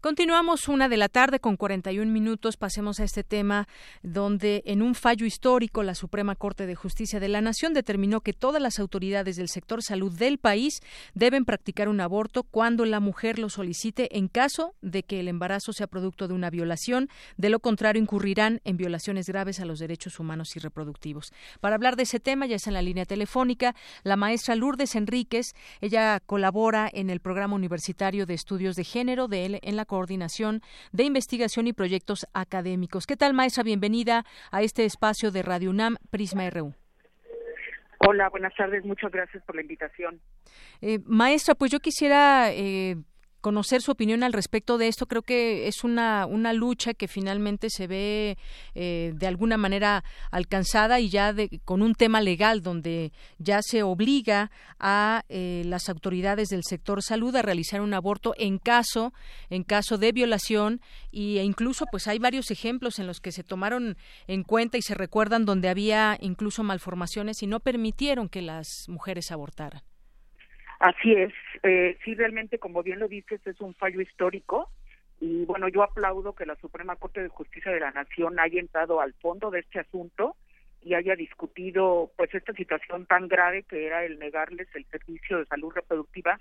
Continuamos una de la tarde con 41 minutos. Pasemos a este tema donde en un fallo histórico la Suprema Corte de Justicia de la Nación determinó que todas las autoridades del sector salud del país deben practicar un aborto cuando la mujer lo solicite en caso de que el embarazo sea producto de una violación. De lo contrario, incurrirán en violaciones graves a los derechos humanos y reproductivos. Para hablar de ese tema ya está en la línea telefónica la maestra Lourdes Enríquez. Ella colabora en el programa universitario de estudios de género de en la Coordinación de Investigación y Proyectos Académicos. ¿Qué tal, maestra? Bienvenida a este espacio de Radio UNAM Prisma RU. Hola, buenas tardes. Muchas gracias por la invitación. Eh, maestra, pues yo quisiera eh, conocer su opinión al respecto de esto. Creo que es una, una lucha que finalmente se ve eh, de alguna manera alcanzada y ya de, con un tema legal donde ya se obliga a eh, las autoridades del sector salud a realizar un aborto en caso en caso de violación y, e incluso pues hay varios ejemplos en los que se tomaron en cuenta y se recuerdan donde había incluso malformaciones y no permitieron que las mujeres abortaran. Así es, eh, sí realmente como bien lo dices es un fallo histórico y bueno yo aplaudo que la Suprema Corte de Justicia de la Nación haya entrado al fondo de este asunto y haya discutido pues esta situación tan grave que era el negarles el servicio de salud reproductiva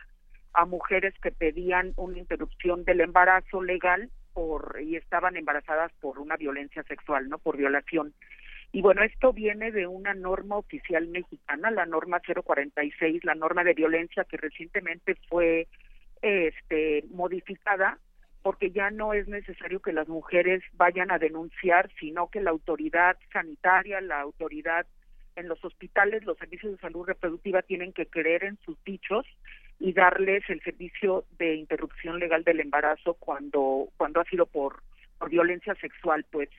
a mujeres que pedían una interrupción del embarazo legal por y estaban embarazadas por una violencia sexual, no por violación. Y bueno, esto viene de una norma oficial mexicana, la norma 046, la norma de violencia que recientemente fue este modificada porque ya no es necesario que las mujeres vayan a denunciar, sino que la autoridad sanitaria, la autoridad en los hospitales, los servicios de salud reproductiva tienen que creer en sus dichos y darles el servicio de interrupción legal del embarazo cuando cuando ha sido por, por violencia sexual, pues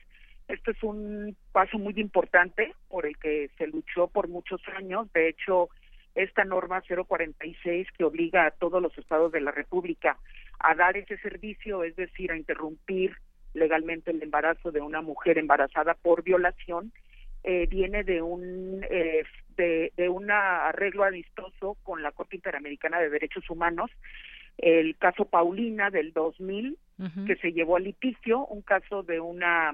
esto es un paso muy importante por el que se luchó por muchos años. De hecho, esta norma 046 que obliga a todos los estados de la República a dar ese servicio, es decir, a interrumpir legalmente el embarazo de una mujer embarazada por violación, eh, viene de un eh, de, de un arreglo amistoso con la Corte Interamericana de Derechos Humanos, el caso Paulina del 2000, que se llevó a litigio, un caso de una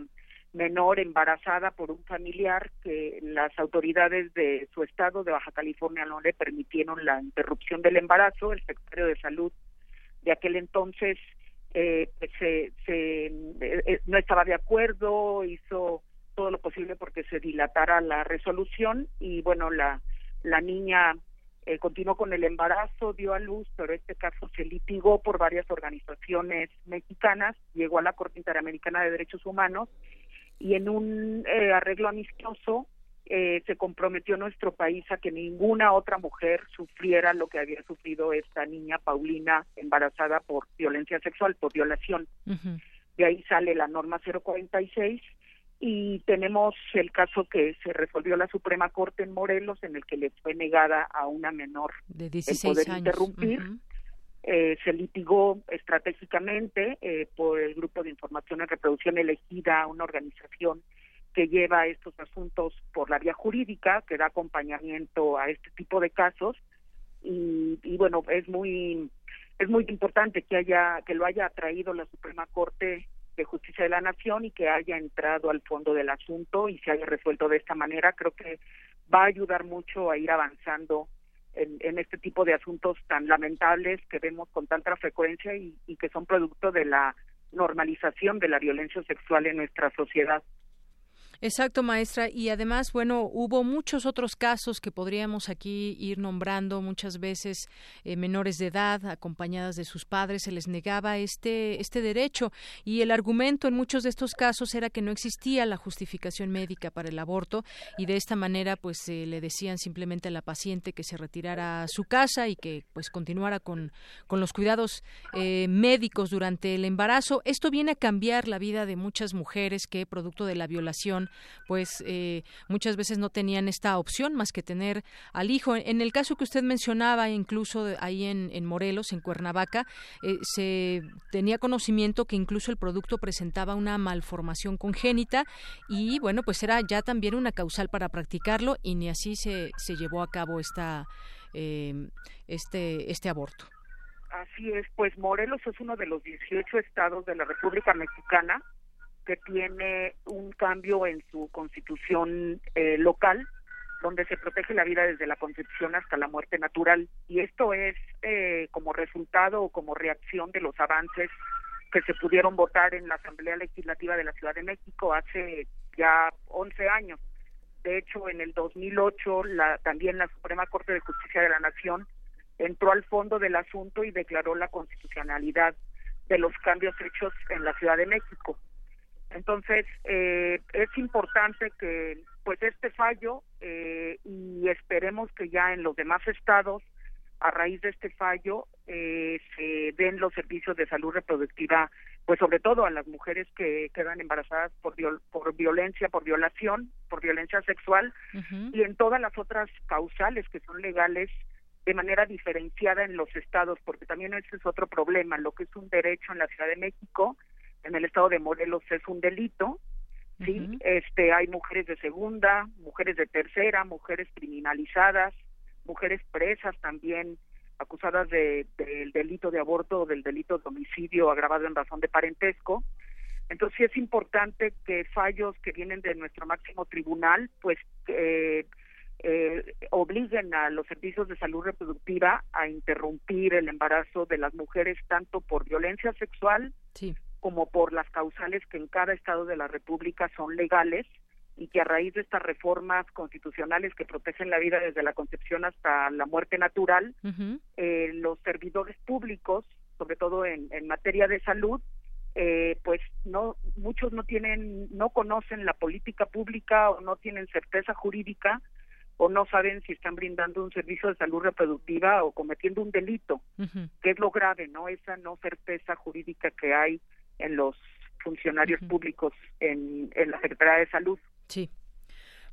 menor embarazada por un familiar que las autoridades de su estado de Baja California no le permitieron la interrupción del embarazo. El secretario de Salud de aquel entonces eh, pues se, se eh, no estaba de acuerdo, hizo todo lo posible porque se dilatara la resolución y bueno, la, la niña eh, continuó con el embarazo, dio a luz, pero este caso se litigó por varias organizaciones mexicanas, llegó a la Corte Interamericana de Derechos Humanos y en un eh, arreglo amistoso eh, se comprometió nuestro país a que ninguna otra mujer sufriera lo que había sufrido esta niña Paulina embarazada por violencia sexual, por violación. De ahí sale la norma 046 y tenemos el caso que se resolvió la Suprema Corte en Morelos en el que le fue negada a una menor de el poder interrumpir. Eh, se litigó estratégicamente eh, por el Grupo de Información en Reproducción elegida, una organización que lleva estos asuntos por la vía jurídica, que da acompañamiento a este tipo de casos. Y, y bueno es muy es muy importante que haya que lo haya traído la Suprema Corte de Justicia de la Nación y que haya entrado al fondo del asunto y se haya resuelto de esta manera. Creo que va a ayudar mucho a ir avanzando en, en este tipo de asuntos tan lamentables que vemos con tanta frecuencia y, y que son producto de la normalización de la violencia sexual en nuestra sociedad. Exacto, maestra. Y además, bueno, hubo muchos otros casos que podríamos aquí ir nombrando. Muchas veces eh, menores de edad, acompañadas de sus padres, se les negaba este, este derecho. Y el argumento en muchos de estos casos era que no existía la justificación médica para el aborto y de esta manera, pues, le decían simplemente a la paciente que se retirara a su casa y que, pues, continuara con, con los cuidados eh, médicos durante el embarazo. Esto viene a cambiar la vida de muchas mujeres que, producto de la violación, pues eh, muchas veces no tenían esta opción más que tener al hijo. En el caso que usted mencionaba, incluso ahí en, Morelos, en Cuernavaca, eh, se tenía conocimiento que incluso el producto presentaba una malformación congénita y bueno, pues era ya también una causal para practicarlo y ni así se, se llevó a cabo esta, eh, este, este aborto. Así es, pues Morelos es uno de los 18 estados de la República Mexicana que tiene un cambio en su constitución eh, local, donde se protege la vida desde la concepción hasta la muerte natural. Y esto es eh, como resultado o como reacción de los avances que se pudieron votar en la Asamblea Legislativa de la Ciudad de México hace ya 11 años. De hecho, en el 2008, la, también la Suprema Corte de Justicia de la Nación entró al fondo del asunto y declaró la constitucionalidad de los cambios hechos en la Ciudad de México. Entonces, eh, es importante que pues este fallo eh, y esperemos que ya en los demás estados, a raíz de este fallo, eh, se den los servicios de salud reproductiva, pues sobre todo a las mujeres que quedan embarazadas por, por violencia, por violación, por violencia sexual y en todas las otras causales que son legales de manera diferenciada en los estados, porque también ese es otro problema, lo que es un derecho en la Ciudad de México en el estado de Morelos es un delito, sí, este hay mujeres de segunda, mujeres de tercera, mujeres criminalizadas, mujeres presas también acusadas de, del delito de aborto o del delito de homicidio agravado en razón de parentesco. Entonces sí es importante que fallos que vienen de nuestro máximo tribunal, pues eh, eh, obliguen a los servicios de salud reproductiva a interrumpir el embarazo de las mujeres tanto por violencia sexual sí como por las causales que en cada estado de la República son legales y que a raíz de estas reformas constitucionales que protegen la vida desde la concepción hasta la muerte natural, eh, los servidores públicos, sobre todo en, materia de salud, eh, pues no muchos no tienen, no conocen la política pública o no tienen certeza jurídica o no saben si están brindando un servicio de salud reproductiva o cometiendo un delito, que es lo grave, ¿no? Esa no certeza jurídica que hay en los funcionarios públicos en, en la Secretaría de Salud. Sí.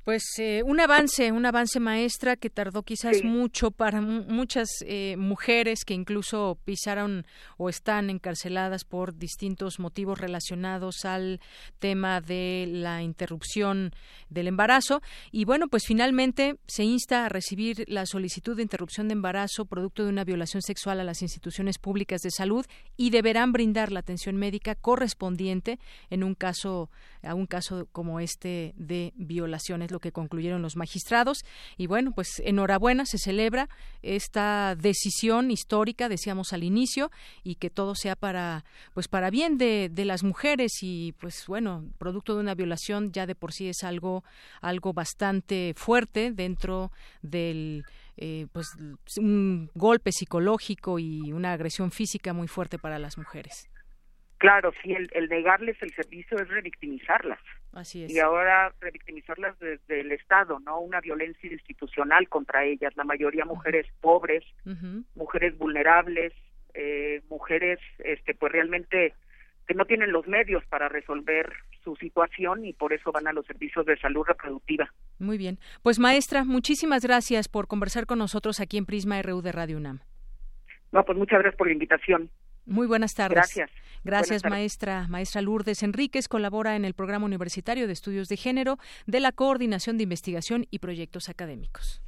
Pues eh, un avance, un avance maestra que tardó quizás mucho para muchas eh, mujeres que incluso pisaron o están encarceladas por distintos motivos relacionados al tema de la interrupción del embarazo. Y bueno, pues finalmente se insta a recibir la solicitud de interrupción de embarazo producto de una violación sexual a las instituciones públicas de salud y deberán brindar la atención médica correspondiente en un caso a un caso como este de violaciones lo que concluyeron los magistrados. Y bueno, pues enhorabuena, se celebra esta decisión histórica, decíamos al inicio, y que todo sea para, pues para bien de, las mujeres y pues bueno, producto de una violación ya de por sí es algo, algo bastante fuerte dentro del eh, pues un golpe psicológico y una agresión física muy fuerte para las mujeres. Claro, sí, el, el negarles el servicio es revictimizarlas. Así es. Y ahora revictimizarlas desde el Estado, ¿no? Una violencia institucional contra ellas, la mayoría mujeres pobres, mujeres vulnerables, eh, mujeres, este, pues realmente que no tienen los medios para resolver su situación y por eso van a los servicios de salud reproductiva. Muy bien. Pues maestra, muchísimas gracias por conversar con nosotros aquí en Prisma RU de Radio UNAM. No, pues muchas gracias por la invitación. Muy buenas tardes. Gracias. Gracias, maestra. Maestra Lourdes Enríquez colabora en el Programa Universitario de Estudios de Género de la Coordinación de Investigación y Proyectos Académicos.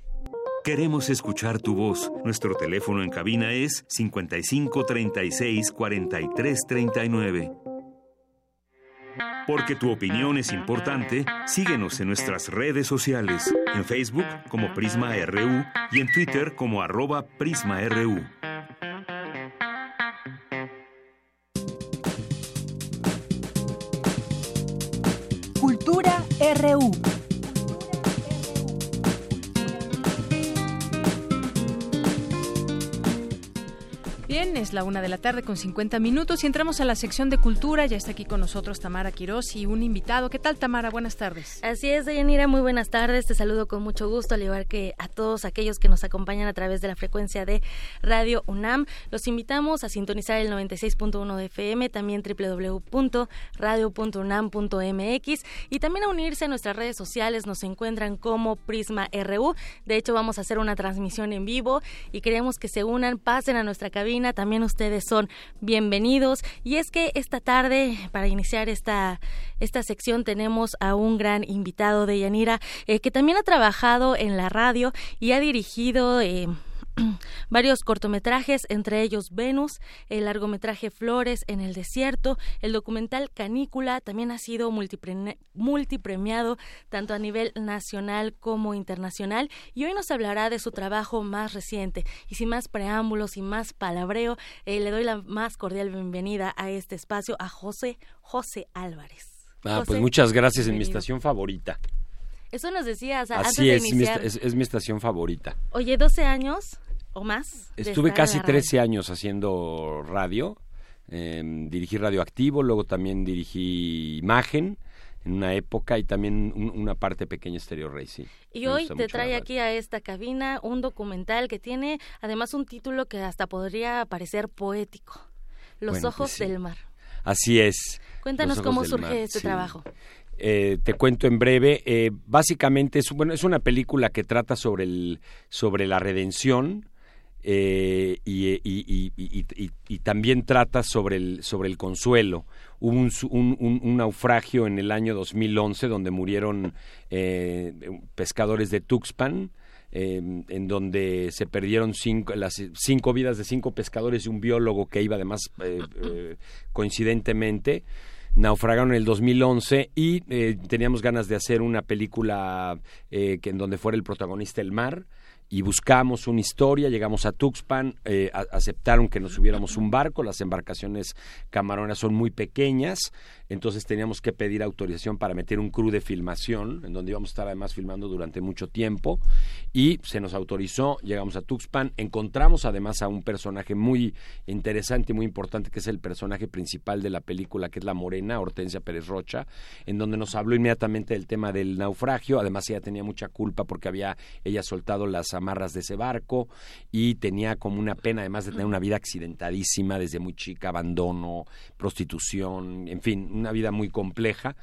Queremos escuchar tu voz. Nuestro teléfono en cabina es 55 36 43 39. Porque tu opinión es importante, síguenos en nuestras redes sociales, en Facebook como Prisma RU y en Twitter como arroba PrismaRU. RU. Es la una de la tarde con 50 minutos y entramos a la sección de cultura. Ya está aquí con nosotros Tamara Quiroz y un invitado. ¿Qué tal, Tamara? Buenas tardes. Así es, Deyanira, muy buenas tardes. Te saludo con mucho gusto, al igual que a todos aquellos que nos acompañan a través de la frecuencia de Radio UNAM. Los invitamos a sintonizar el 96.1 de FM, también www.radio.unam.mx y también a unirse a nuestras redes sociales. Nos encuentran como Prisma RU. De hecho, vamos a hacer una transmisión en vivo y queremos que se unan, pasen a nuestra cabina ustedes son bienvenidos. Y es que esta tarde, para iniciar esta, esta sección, tenemos a un gran invitado de Yanira, eh, que también ha trabajado en la radio y ha dirigido... Eh, (clears throat) varios cortometrajes, entre ellos Venus, el largometraje Flores en el Desierto, el documental Canícula, también ha sido multipremiado tanto a nivel nacional como internacional y hoy nos hablará de su trabajo más reciente. Y sin más preámbulos y más palabreo, eh, le doy la más cordial bienvenida a este espacio a José José Álvarez. Ah, pues muchas gracias en mi estación favorita. Eso nos decías Así antes de iniciar. es, es mi estación favorita. Oye, 12 años o más. Estuve casi 13 años haciendo radio. Eh, dirigí Radioactivo, luego también dirigí Imagen en una época y también una parte pequeña Stereo Racing. Y hoy te trae aquí a esta cabina un documental que tiene además un título que hasta podría parecer poético. Los pues ojos del mar. Así es. Cuéntanos cómo surge este trabajo. Eh, te cuento en breve. Eh, básicamente es, bueno, es una película que trata sobre, el, sobre la redención, eh, y, también trata sobre el, sobre el consuelo. Hubo un, naufragio en el año 2011 donde murieron eh, pescadores de Tuxpan, em, en donde se perdieron cinco, las cinco vidas de cinco pescadores y un biólogo que iba además eh, coincidentemente naufragaron en el 2011 y teníamos ganas de hacer una película que en donde fuera el protagonista el mar y buscamos una historia, llegamos a Tuxpan, eh, aceptaron que nos subiéramos un barco, las embarcaciones camaronas son muy pequeñas, entonces teníamos que pedir autorización para meter un crew de filmación, en donde íbamos a estar además filmando durante mucho tiempo, y se nos autorizó, llegamos a Tuxpan, encontramos además a un personaje muy interesante y muy importante, que es el personaje principal de la película, que es la morena, Hortensia Pérez Rocha, en donde nos habló inmediatamente del tema del naufragio, además ella tenía mucha culpa porque había ella soltado las amarras de ese barco y tenía como una pena, además de tener una vida accidentadísima desde muy chica, abandono, prostitución, en fin, una vida muy compleja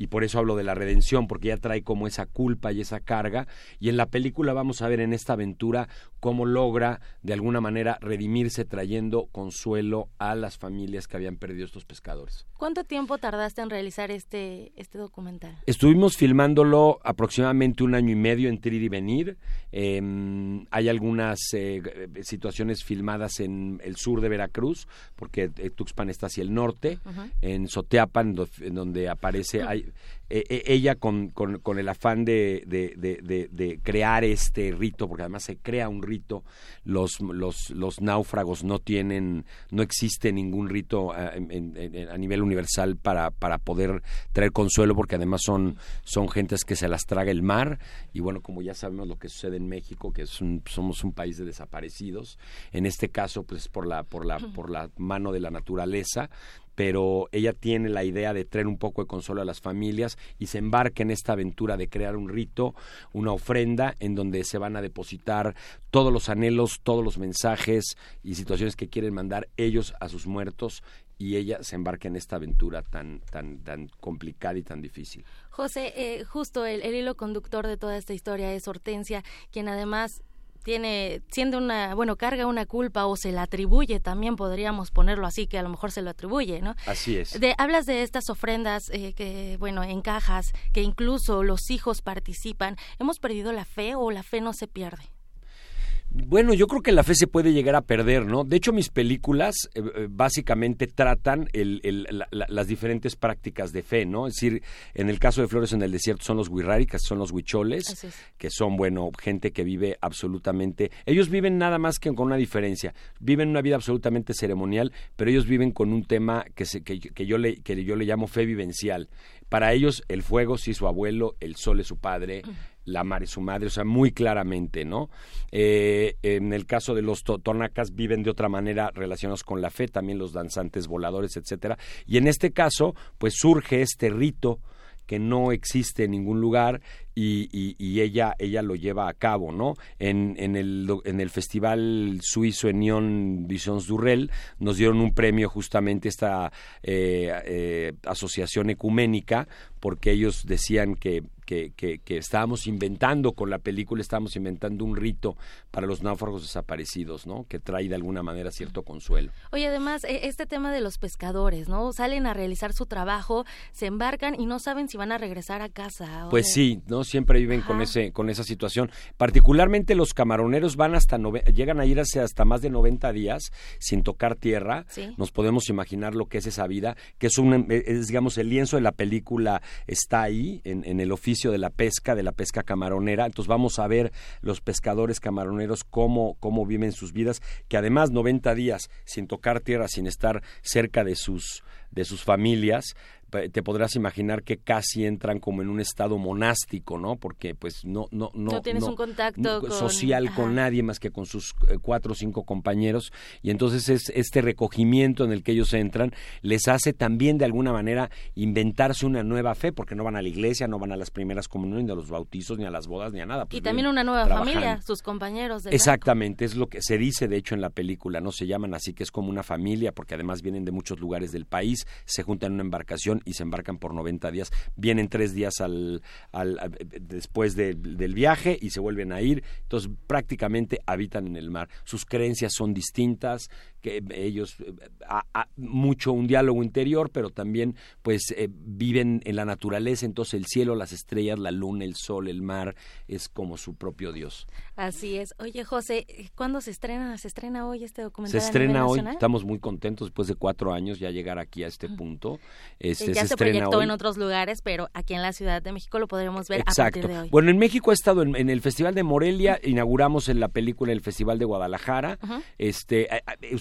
y por eso hablo de la redención, porque ella trae como esa culpa y esa carga, y en la película vamos a ver en esta aventura cómo logra de alguna manera redimirse trayendo consuelo a las familias que habían perdido estos pescadores. ¿Cuánto tiempo tardaste en realizar este, este documental? Estuvimos filmándolo aproximadamente un año y medio en Trir y Venir. Em, hay algunas eh, situaciones filmadas en el sur de Veracruz, porque eh, Tuxpan está hacia el norte, en Soteapan, en donde aparece, hay, eh, eh, ella con, con, el afán de, de, crear este rito, porque además se crea un rito, los, los, los náufragos no tienen, no existe ningún rito a, a nivel universal para, para poder traer consuelo, porque además son, son gentes que se las traga el mar, y bueno, como ya sabemos lo que sucede en México, que es somos un país de desaparecidos, en este caso, pues por la, por la, por la mano de la naturaleza, pero ella tiene la idea de traer un poco de consuelo a las familias y se embarca en esta aventura de crear un rito, una ofrenda en donde se van a depositar todos los anhelos, todos los mensajes y situaciones que quieren mandar ellos a sus muertos y ella se embarca en esta aventura tan tan tan complicada y tan difícil. José, eh, justo el, el, hilo conductor de toda esta historia es Hortensia, quien además tiene, siendo una, bueno, carga una culpa o se la atribuye, también podríamos ponerlo así, que a lo mejor se lo atribuye, ¿no? Así es. De, hablas de estas ofrendas eh, que, bueno, en cajas, que incluso los hijos participan. ¿Hemos perdido la fe o la fe no se pierde? Bueno, yo creo que la fe se puede llegar a perder, ¿no? De hecho, mis películas eh, eh, básicamente tratan las diferentes prácticas de fe, ¿no? Es decir, en el caso de Flores en el Desierto son los Wirrari, que son los huicholes, que son, bueno, gente que vive absolutamente... Ellos viven nada más que con una diferencia. Viven una vida absolutamente ceremonial, pero ellos viven con un tema que, se, que, yo, le, que yo le llamo fe vivencial. Para ellos, el fuego sí es su abuelo, el sol es su padre, la mar es su madre, o sea, muy claramente, ¿no? Eh, en el caso de los tonacas viven de otra manera relacionados con la fe, también los danzantes voladores, etcétera. Y en este caso, pues surge este rito que no existe en ningún lugar y, y, ella, ella lo lleva a cabo, ¿no? En, en, el, en el Festival Suizo en Nyon Visions Durrell nos dieron un premio justamente esta eh, eh, asociación ecuménica porque ellos decían que que, que, estábamos inventando con la película, estábamos inventando un rito para los náufragos desaparecidos, ¿no? Que trae de alguna manera cierto consuelo. Oye, además, e, este tema de los pescadores, ¿no? Salen a realizar su trabajo, se embarcan y no saben si van a regresar a casa. Pues sí, ¿no? Siempre viven con ese con esa situación. Particularmente los camaroneros van hasta llegan a ir hacia hasta más de 90 días sin tocar tierra. Nos podemos imaginar lo que es esa vida, que es un es, digamos el lienzo de la película está ahí en, en el oficio de la pesca, de la pesca camaronera. Entonces vamos a ver los pescadores camaroneros cómo, cómo viven sus vidas, que además 90 días sin tocar tierra, sin estar cerca de sus, de sus familias, te podrás imaginar que casi entran como en un estado monástico, ¿no? Porque pues no no no, no tienes un contacto social con nadie más que con sus eh, cuatro o cinco compañeros y entonces es este recogimiento en el que ellos entran les hace también de alguna manera inventarse una nueva fe porque no van a la iglesia, no van a las primeras comuniones, ni a los bautizos, ni a las bodas, ni a nada. Pues y también una nueva familia, sus compañeros. De Exactamente, es lo que se dice de hecho en la película, no se llaman así que es como una familia porque además vienen de muchos lugares del país, se juntan en una embarcación y se embarcan por 90 días. Vienen tres días al, al, después del viaje y se vuelven a ir. Entonces prácticamente habitan en el mar. Sus creencias son distintas, que ellos a, mucho un diálogo interior, pero también pues eh, viven en la naturaleza, entonces el cielo, las estrellas, la luna, el sol, el mar es como su propio Dios. Así es. Oye, José, ¿cuándo se estrena? ¿Se estrena hoy este documental? Se estrena hoy. Estamos muy contentos después de cuatro años ya llegar aquí a este punto. Este, ya se, proyectó en otros lugares, pero aquí en la Ciudad de México lo podremos ver a partir de hoy. Bueno, en México ha estado en, el Festival de Morelia, inauguramos en la película el Festival de Guadalajara. Este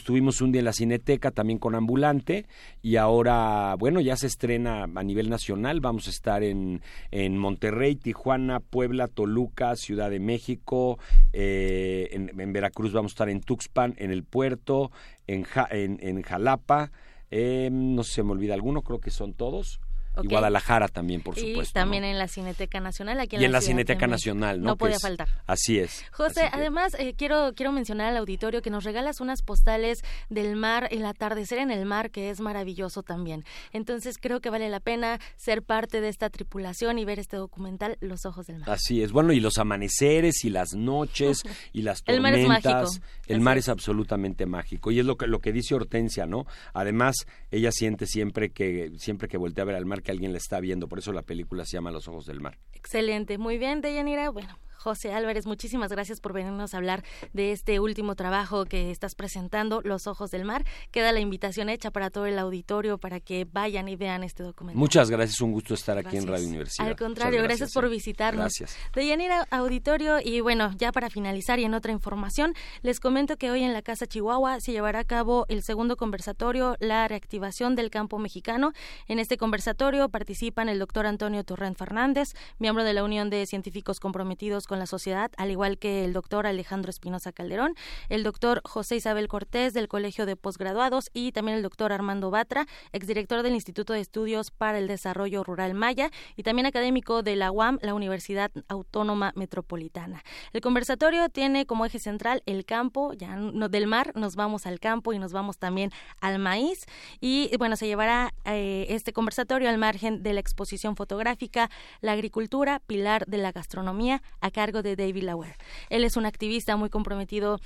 estuvimos un día en la Cineteca también con Ambulante y ahora, bueno, ya se estrena a nivel nacional. Vamos a estar en, en Monterrey, Tijuana, Puebla, Toluca, Ciudad de México, eh, en, Veracruz vamos a estar en Tuxpan, en el puerto, en, en, Jalapa. Eh, no se me olvida alguno, creo que son todos. Y Guadalajara también, por supuesto. Y también en la Cineteca Nacional, aquí en y en la, Cineteca Nacional, ¿no? No podía faltar. Así es. José, además eh, quiero quiero mencionar al auditorio que nos regalas unas postales del mar, el atardecer en el mar, que es maravilloso también. Entonces creo que vale la pena ser parte de esta tripulación y ver este documental Los Ojos del Mar. Así es. Bueno, y los amaneceres y las noches (laughs) y las tormentas. El mar es mágico. El mar es absolutamente mágico. Y es lo que, lo que dice Hortensia, ¿no? Además, ella siente siempre que, siempre que voltea a ver al mar que alguien la está viendo. Por eso la película se llama Los Ojos del Mar. Excelente. Muy bien, Deyanira. Bueno, José Álvarez, muchísimas gracias por venirnos a hablar de este último trabajo que estás presentando, Los Ojos del Mar. Queda la invitación hecha para todo el auditorio para que vayan y vean este documento. Muchas gracias, un gusto estar aquí en Radio Universidad. Al contrario, gracias, por visitarnos. Gracias. De Yanira Auditorio y bueno, ya para finalizar y en otra información, les comento que hoy en la Casa Chihuahua se llevará a cabo el segundo conversatorio, la reactivación del campo mexicano. En este conversatorio participan el doctor Antonio Torrent Fernández, miembro de la Unión de Científicos Comprometidos con la sociedad, al igual que el doctor Alejandro Espinosa Calderón, el doctor José Isabel Cortés del Colegio de Posgraduados y también el doctor Armando Batra, exdirector del Instituto de Estudios para el Desarrollo Rural Maya y también académico de la UAM, la Universidad Autónoma Metropolitana. El conversatorio tiene como eje central el campo, ya no, del mar nos vamos al campo y nos vamos también al maíz y bueno, se llevará eh, este conversatorio al margen de la exposición fotográfica La agricultura, pilar de la gastronomía, acá cargo de David Lauer. Él es un activista muy comprometido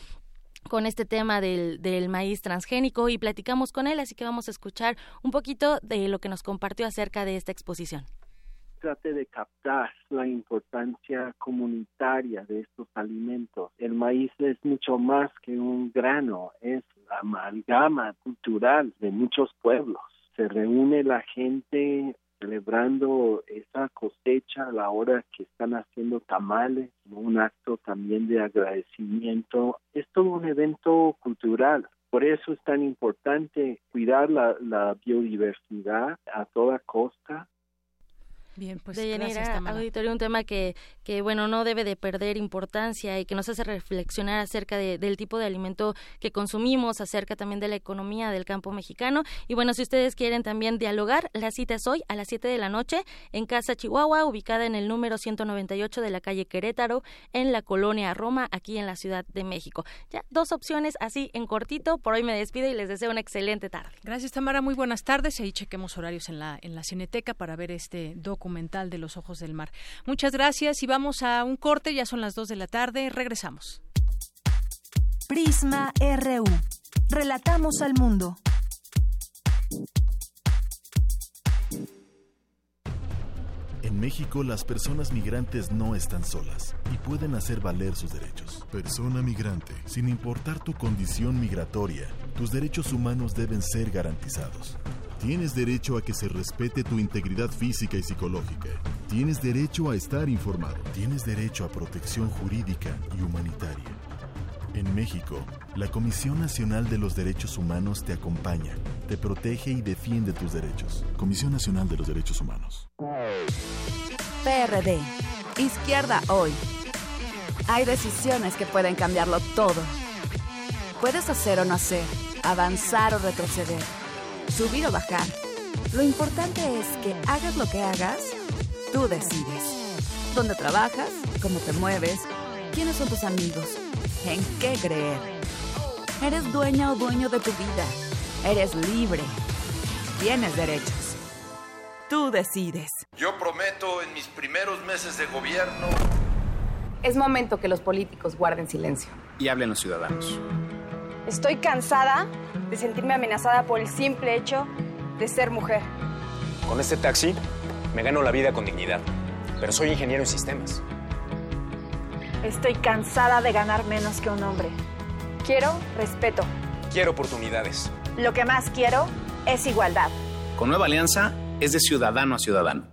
con este tema del, del, maíz transgénico y platicamos con él, así que vamos a escuchar un poquito de lo que nos compartió acerca de esta exposición. Trate de captar la importancia comunitaria de estos alimentos. El maíz es mucho más que un grano, es la amalgama cultural de muchos pueblos. Se reúne la gente celebrando esa cosecha a la hora que están haciendo tamales, un acto también de agradecimiento. Es todo un evento cultural. Por eso es tan importante cuidar la, la biodiversidad a toda costa, Bien, pues de gracias, Auditorio, un tema que, que, bueno, no debe de perder importancia y que nos hace reflexionar acerca del tipo de alimento que consumimos, acerca también de la economía del campo mexicano. Y bueno, si ustedes quieren también dialogar, la cita es hoy a las 7 de la noche en Casa Chihuahua, ubicada en el número 198 de la calle Querétaro, en la colonia Roma, aquí en la Ciudad de México. Ya, dos opciones así en cortito. Por hoy me despido y les deseo una excelente tarde. Gracias, Tamara. Muy buenas tardes. Ahí chequemos horarios en la, en la Cineteca para ver este documental documental de los ojos del mar. Muchas gracias y vamos a un corte, ya son las dos de la tarde, regresamos. Prisma RU. Relatamos al mundo. En México las personas migrantes no están solas y pueden hacer valer sus derechos. Persona migrante, sin importar tu condición migratoria, tus derechos humanos deben ser garantizados. Tienes derecho a que se respete tu integridad física y psicológica. Tienes derecho a estar informado. Tienes derecho a protección jurídica y humanitaria. En México, la Comisión Nacional de los Derechos Humanos te acompaña, te protege y defiende tus derechos. Comisión Nacional de los Derechos Humanos. PRD. Izquierda hoy. Hay decisiones que pueden cambiarlo todo. Puedes hacer o no hacer, avanzar o retroceder subir o bajar. Lo importante es que hagas lo que hagas, tú decides. ¿Dónde trabajas? ¿Cómo te mueves? ¿Quiénes son tus amigos? ¿En qué creer? Eres dueña o dueño de tu vida. Eres libre. Tienes derechos. Tú decides. Yo prometo en mis primeros meses de gobierno... Es momento que los políticos guarden silencio. Y hablen los ciudadanos. Estoy cansada de sentirme amenazada por el simple hecho de ser mujer. Con este taxi me gano la vida con dignidad, pero soy ingeniero en sistemas. Estoy cansada de ganar menos que un hombre. Quiero respeto. Quiero oportunidades. Lo que más quiero es igualdad. Con Nueva Alianza es de ciudadano a ciudadano.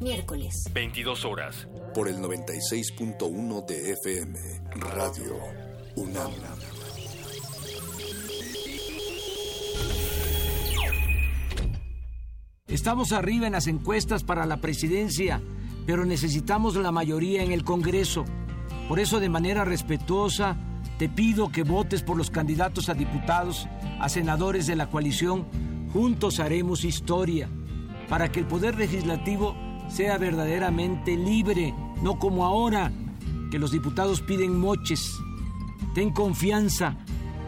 Miércoles. 22 horas. Por el 96.1 de FM. Radio UNAM. Estamos arriba en las encuestas para la presidencia, pero necesitamos la mayoría en el Congreso. Por eso, de manera respetuosa, te pido que votes por los candidatos a diputados, a senadores de la coalición. Juntos haremos historia para que el Poder Legislativo sea verdaderamente libre, no como ahora, que los diputados piden moches. Ten confianza,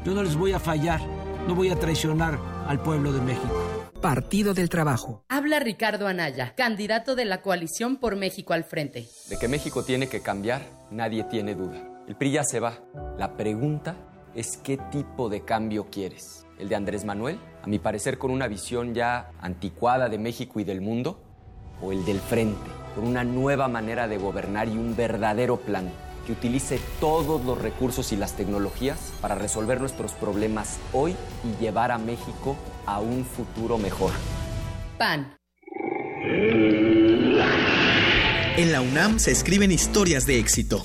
yo no les voy a fallar, no voy a traicionar al pueblo de México. Partido del Trabajo. Habla Ricardo Anaya, candidato de la coalición por México al frente. De que México tiene que cambiar, nadie tiene duda. El PRI ya se va. La pregunta es qué tipo de cambio quieres. ¿El de Andrés Manuel? A mi parecer con una visión ya anticuada de México y del mundo. ¿O el del frente? Con una nueva manera de gobernar y un verdadero plan que utilice todos los recursos y las tecnologías para resolver nuestros problemas hoy y llevar a México a un futuro mejor. PAN. En la UNAM se escriben historias de éxito.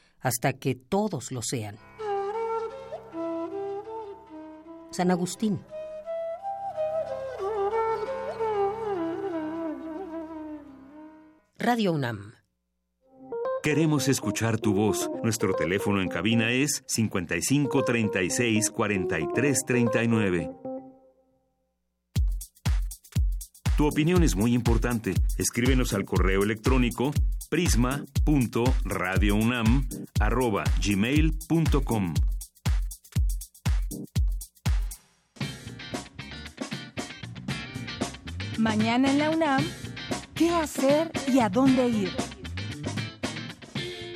hasta que todos lo sean. San Agustín. Radio UNAM. Queremos escuchar tu voz. Nuestro teléfono en cabina es 55 36 Tu opinión es muy importante. Escríbenos al correo electrónico prisma.radiounam@gmail.com. Mañana en la UNAM, ¿qué hacer y a dónde ir?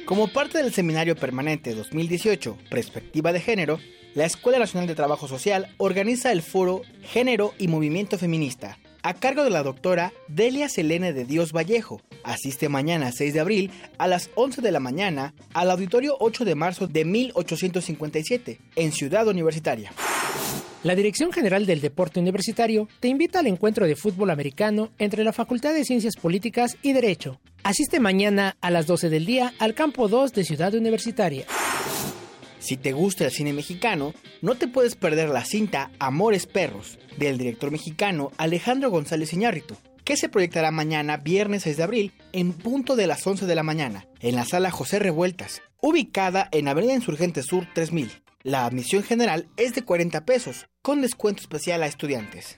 Como parte del Seminario Permanente 2018, Perspectiva de Género, la Escuela Nacional de Trabajo Social organiza el foro Género y Movimiento Feminista, a cargo de la doctora Delia Selene de Dios Vallejo. Asiste mañana 6 de abril a las 11 de la mañana al auditorio 8 de marzo de 1857 en Ciudad Universitaria. La Dirección General del Deporte Universitario te invita al encuentro de fútbol americano entre la Facultad de Ciencias Políticas y Derecho. Asiste mañana a las 12 del día al campo 2 de Ciudad Universitaria. Si te gusta el cine mexicano, no te puedes perder la cinta Amores Perros del director mexicano Alejandro González Iñárritu, que se proyectará mañana viernes 6 de abril en punto de las 11 de la mañana en la sala José Revueltas, ubicada en Avenida Insurgente Sur 3000. La admisión general es de 40 pesos, con descuento especial a estudiantes.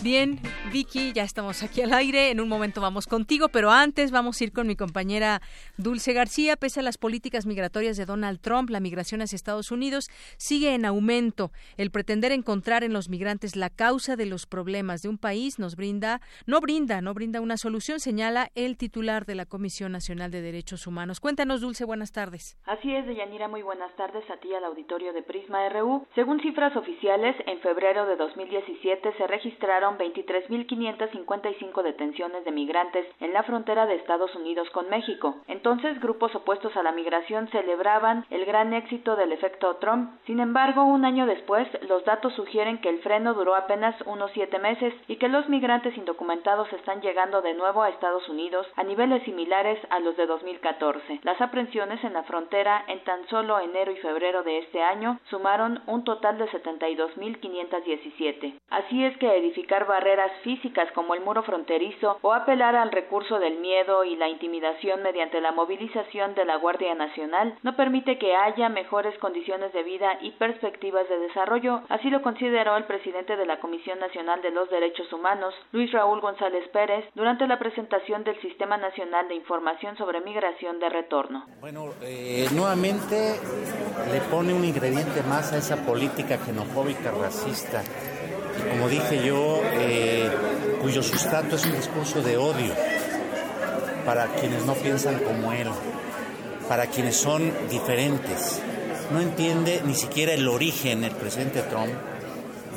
Bien, Vicky, ya estamos aquí al aire. En un momento vamos contigo, pero antes vamos a ir con mi compañera Dulce García. Pese a las políticas migratorias de Donald Trump, la migración hacia Estados Unidos sigue en aumento. El pretender encontrar en los migrantes la causa de los problemas de un país nos brinda, no brinda, no brinda una solución, señala el titular de la Comisión Nacional de Derechos Humanos. Cuéntanos, Dulce, buenas tardes. Así es, Deyanira, muy buenas tardes a ti al auditorio de Prisma RU. Según cifras oficiales, en febrero de 2017 se registraron 23.555 detenciones de migrantes en la frontera de Estados Unidos con México. Entonces, grupos opuestos a la migración celebraban el gran éxito del efecto Trump. Sin embargo, un año después, los datos sugieren que el freno duró apenas unos siete meses y que los migrantes indocumentados están llegando de nuevo a Estados Unidos a niveles similares a los de 2014. Las aprehensiones en la frontera en tan solo enero y febrero de este año sumaron un total de 72.517. Así es que edificar barreras físicas como el muro fronterizo o apelar al recurso del miedo y la intimidación mediante la movilización de la Guardia Nacional no permite que haya mejores condiciones de vida y perspectivas de desarrollo, así lo consideró el presidente de la Comisión Nacional de los Derechos Humanos, Luis Raúl González Pérez, durante la presentación del Sistema Nacional de Información sobre Migración de Retorno. Bueno, eh, nuevamente le pone un ingrediente más a esa política xenofóbica, racista, como dije yo, eh, cuyo sustrato es un discurso de odio para quienes no piensan como él, para quienes son diferentes. No entiende ni siquiera el origen el presidente Trump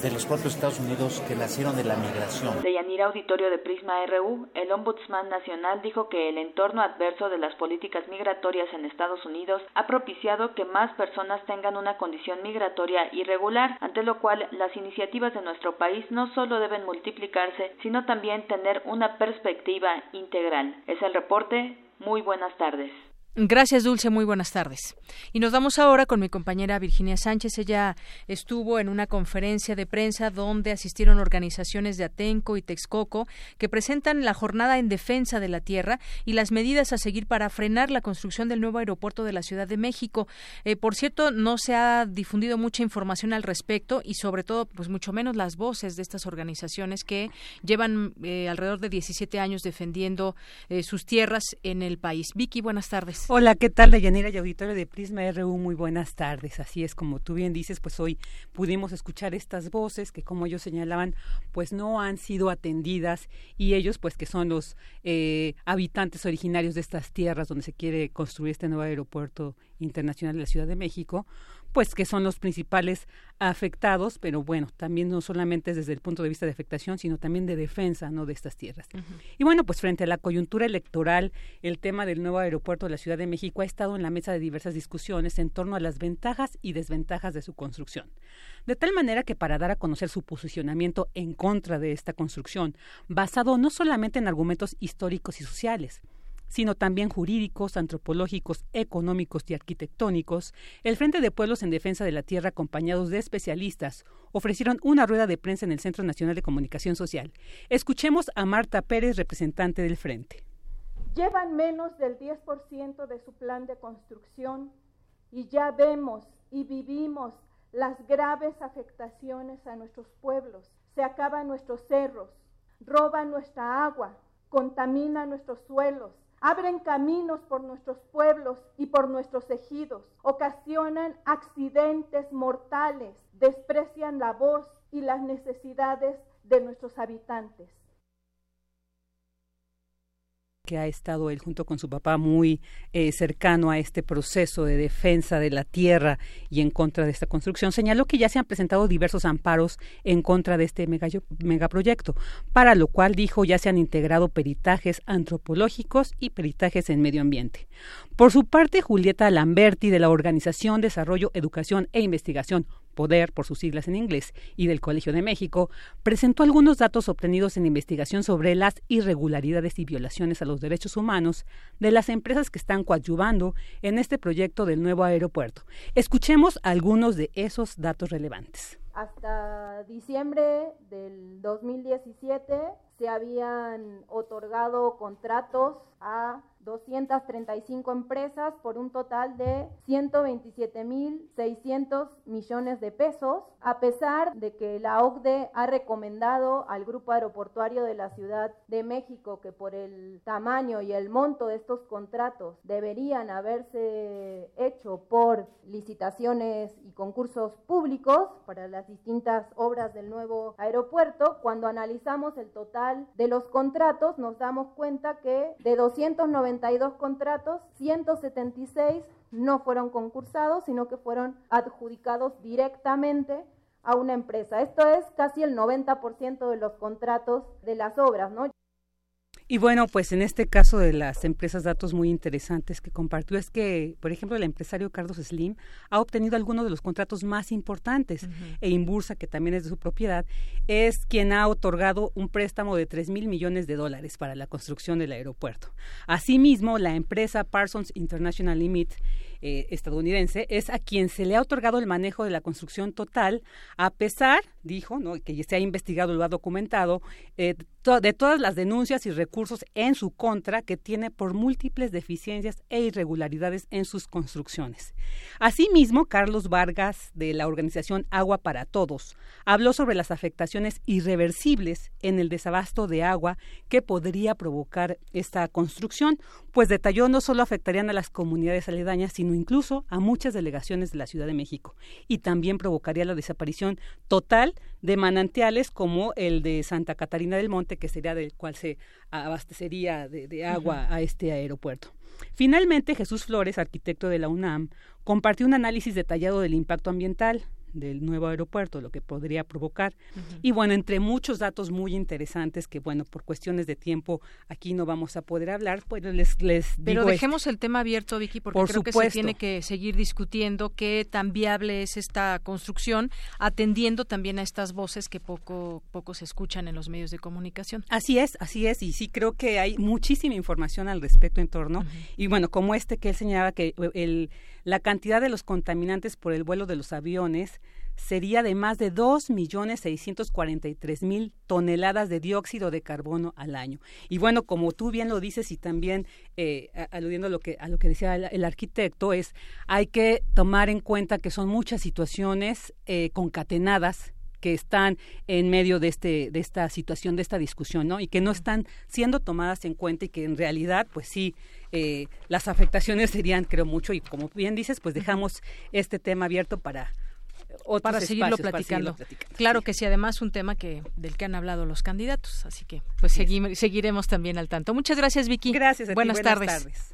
de los propios Estados Unidos que nacieron de la migración. De Yanira Auditorio de Prisma RU, el Ombudsman Nacional dijo que el entorno adverso de las políticas migratorias en Estados Unidos ha propiciado que más personas tengan una condición migratoria irregular, ante lo cual las iniciativas de nuestro país no solo deben multiplicarse, sino también tener una perspectiva integral. Es el reporte. Muy buenas tardes. Gracias, Dulce. Muy buenas tardes. Y nos vamos ahora con mi compañera Virginia Sánchez. Ella estuvo en una conferencia de prensa donde asistieron organizaciones de Atenco y Texcoco que presentan la jornada en defensa de la tierra y las medidas a seguir para frenar la construcción del nuevo aeropuerto de la Ciudad de México. Eh, por cierto, no se ha difundido mucha información al respecto y sobre todo, pues mucho menos las voces de estas organizaciones que llevan eh, alrededor de 17 años defendiendo eh, sus tierras en el país. Vicky, buenas tardes. Hola, ¿qué tal, Deyanira y auditorio de Prisma RU? Muy buenas tardes. Así es, como tú bien dices, pues hoy pudimos escuchar estas voces que, como ellos señalaban, pues no han sido atendidas y ellos, pues que son los eh, habitantes originarios de estas tierras donde se quiere construir este nuevo aeropuerto internacional de la Ciudad de México, pues que son los principales afectados, pero bueno, también no solamente desde el punto de vista de afectación, sino también de defensa, ¿no? de estas tierras. Y bueno, pues frente a la coyuntura electoral, el tema del nuevo aeropuerto de la Ciudad de México ha estado en la mesa de diversas discusiones en torno a las ventajas y desventajas de su construcción. De tal manera que para dar a conocer su posicionamiento en contra de esta construcción, basado no solamente en argumentos históricos y sociales, sino también jurídicos, antropológicos, económicos y arquitectónicos, el Frente de Pueblos en Defensa de la Tierra, acompañados de especialistas, ofrecieron una rueda de prensa en el Centro Nacional de Comunicación Social. Escuchemos a Marta Pérez, representante del Frente. Llevan menos del 10% de su plan de construcción y ya vemos y vivimos las graves afectaciones a nuestros pueblos. Se acaban nuestros cerros, roban nuestra agua, contaminan nuestros suelos, abren caminos por nuestros pueblos y por nuestros ejidos, ocasionan accidentes mortales, desprecian la voz y las necesidades de nuestros habitantes que ha estado él junto con su papá muy eh, cercano a este proceso de defensa de la tierra y en contra de esta construcción, señaló que ya se han presentado diversos amparos en contra de este megaproyecto, para lo cual dijo ya se han integrado peritajes antropológicos y peritajes en medio ambiente. Por su parte, Julieta Lamberti de la Organización Desarrollo, Educación e Investigación Poder, por sus siglas en inglés, y del Colegio de México, presentó algunos datos obtenidos en investigación sobre las irregularidades y violaciones a los derechos humanos de las empresas que están coadyuvando en este proyecto del nuevo aeropuerto. Escuchemos algunos de esos datos relevantes. Hasta diciembre del 2017 se habían otorgado contratos a 235 empresas por un total de 127.600 millones de pesos, a pesar de que la OCDE ha recomendado al Grupo Aeroportuario de la Ciudad de México que por el tamaño y el monto de estos contratos deberían haberse hecho por licitaciones y concursos públicos para las distintas obras del nuevo aeropuerto, cuando analizamos el total de los contratos nos damos cuenta que de 290 contratos, 176 no fueron concursados, sino que fueron adjudicados directamente a una empresa. Esto es casi el 90% de los contratos de las obras, ¿no? Y bueno, pues en este caso de las empresas datos muy interesantes que compartió es que, por ejemplo, el empresario Carlos Slim ha obtenido algunos de los contratos más importantes e Inbursa, que también es de su propiedad, es quien ha otorgado un préstamo de 3 mil millones de dólares para la construcción del aeropuerto. Asimismo, la empresa Parsons International Limited eh, estadounidense, es a quien se le ha otorgado el manejo de la construcción total, a pesar, dijo, ¿no? que se ha investigado, lo ha documentado, eh, de todas las denuncias y recursos en su contra que tiene por múltiples deficiencias e irregularidades en sus construcciones. Asimismo, Carlos Vargas, de la organización Agua para Todos, habló sobre las afectaciones irreversibles en el desabasto de agua que podría provocar esta construcción, pues detalló no solo afectarían a las comunidades aledañas, sino incluso a muchas delegaciones de la Ciudad de México, y también provocaría la desaparición total de manantiales como el de Santa Catarina del Monte, que sería del cual se abastecería de, agua a este aeropuerto. Finalmente, Jesús Flores, arquitecto de la UNAM, compartió un análisis detallado del impacto ambiental, del nuevo aeropuerto, lo que podría provocar. Y bueno, entre muchos datos muy interesantes que, bueno, por cuestiones de tiempo aquí no vamos a poder hablar, pues les, les Pero dejemos el tema abierto, Vicky, porque creo que se tiene que seguir discutiendo qué tan viable es esta construcción, atendiendo también a estas voces que poco, poco se escuchan en los medios de comunicación. Así es, así es, y sí creo que hay muchísima información al respecto en torno. Y bueno, como este que él señalaba que el la cantidad de los contaminantes por el vuelo de los aviones sería de más de 2.643.000 toneladas de dióxido de carbono al año. Y bueno, como tú bien lo dices y también eh, aludiendo a lo que a lo que decía el, arquitecto es hay que tomar en cuenta que son muchas situaciones eh, concatenadas que están en medio de este de esta situación de esta discusión no y que no están siendo tomadas en cuenta y que en realidad pues sí eh, las afectaciones serían, creo, mucho. Y como bien dices, pues dejamos este tema abierto para para seguirlo, platicando. Claro que sí, además un tema que del que han hablado los candidatos, así que pues seguiremos también al tanto. Muchas gracias, Vicky. Gracias. buenas, tardes.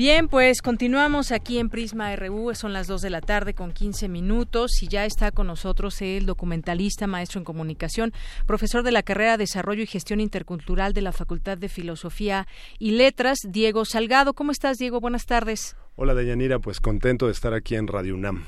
Bien, pues continuamos aquí en Prisma RU, son las 2 de la tarde con 15 minutos y ya está con nosotros el documentalista, maestro en comunicación, profesor de la carrera de Desarrollo y Gestión Intercultural de la Facultad de Filosofía y Letras, Diego Salgado. ¿Cómo estás, Diego? Buenas tardes. Hola, Deyanira, pues contento de estar aquí en Radio UNAM.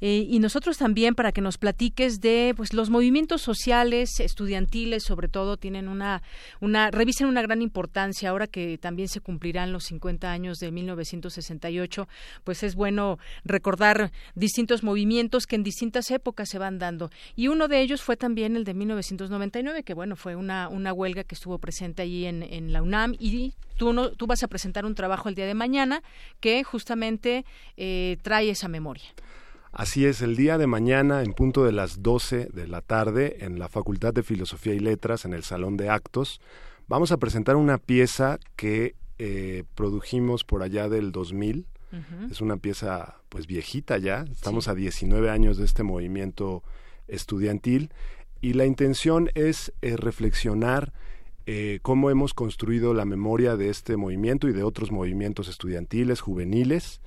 Eh, y nosotros también para que nos platiques de pues los movimientos sociales estudiantiles sobre todo tienen una una revisen una gran importancia ahora que también se cumplirán los 50 años de 1968 pues es bueno recordar distintos movimientos que en distintas épocas se van dando. Y uno de ellos fue también el de 1999 que bueno fue una una huelga que estuvo presente allí en, en la UNAM. Y tú no, tú vas a presentar un trabajo el día de mañana que justamente eh, trae esa memoria Así es, el día de mañana, en punto de las 12 de la tarde, en la Facultad de Filosofía y Letras, en el Salón de Actos, vamos a presentar una pieza que eh, produjimos por allá del 2000. Es una pieza pues viejita ya, estamos a 19 años de este movimiento estudiantil y la intención es eh, reflexionar eh, cómo hemos construido la memoria de este movimiento y de otros movimientos estudiantiles, juveniles,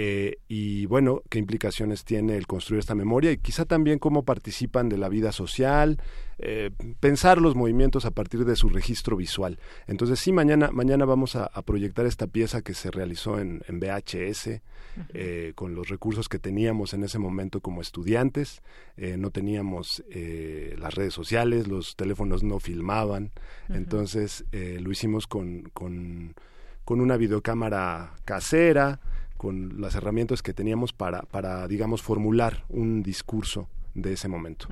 eh, y bueno, qué implicaciones tiene el construir esta memoria y quizá también cómo participan de la vida social, eh, pensar los movimientos a partir de su registro visual. Entonces sí, mañana, mañana vamos a, proyectar esta pieza que se realizó en, VHS eh, con los recursos que teníamos en ese momento como estudiantes. no teníamos las redes sociales, los teléfonos no filmaban, entonces lo hicimos con, con, con una videocámara casera con las herramientas que teníamos para, para digamos, formular un discurso de ese momento.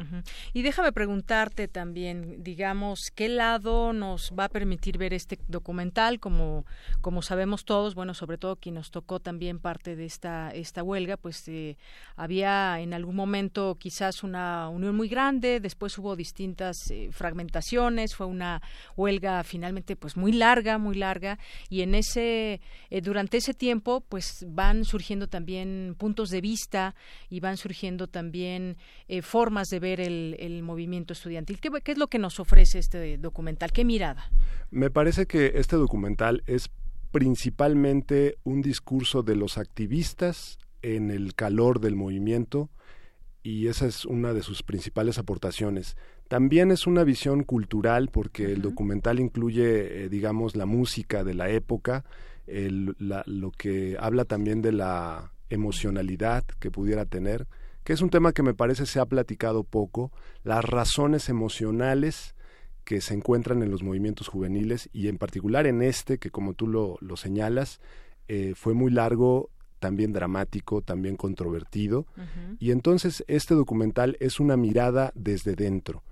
Y déjame preguntarte también, digamos, ¿qué lado nos va a permitir ver este documental? Como, como sabemos todos, bueno, sobre todo quien nos tocó también parte de esta, esta huelga, pues eh, había en algún momento quizás una unión muy grande, después hubo distintas eh, fragmentaciones, fue una huelga finalmente pues muy larga, muy larga, y en ese, eh, durante ese tiempo pues van surgiendo también puntos de vista y van surgiendo también formas de ver el, movimiento estudiantil. ¿Qué, es lo que nos ofrece este documental? ¿Qué mirada? Me parece que este documental es principalmente un discurso de los activistas en el calor del movimiento y esa es una de sus principales aportaciones. También es una visión cultural porque el documental incluye, eh, digamos, la música de la época, lo que habla también de la emocionalidad que pudiera tener, que es un tema que me parece se ha platicado poco, las razones emocionales que se encuentran en los movimientos juveniles y en particular en este, que como tú lo, señalas, eh, fue muy largo, también dramático, también controvertido. Y entonces este documental es una mirada desde dentro,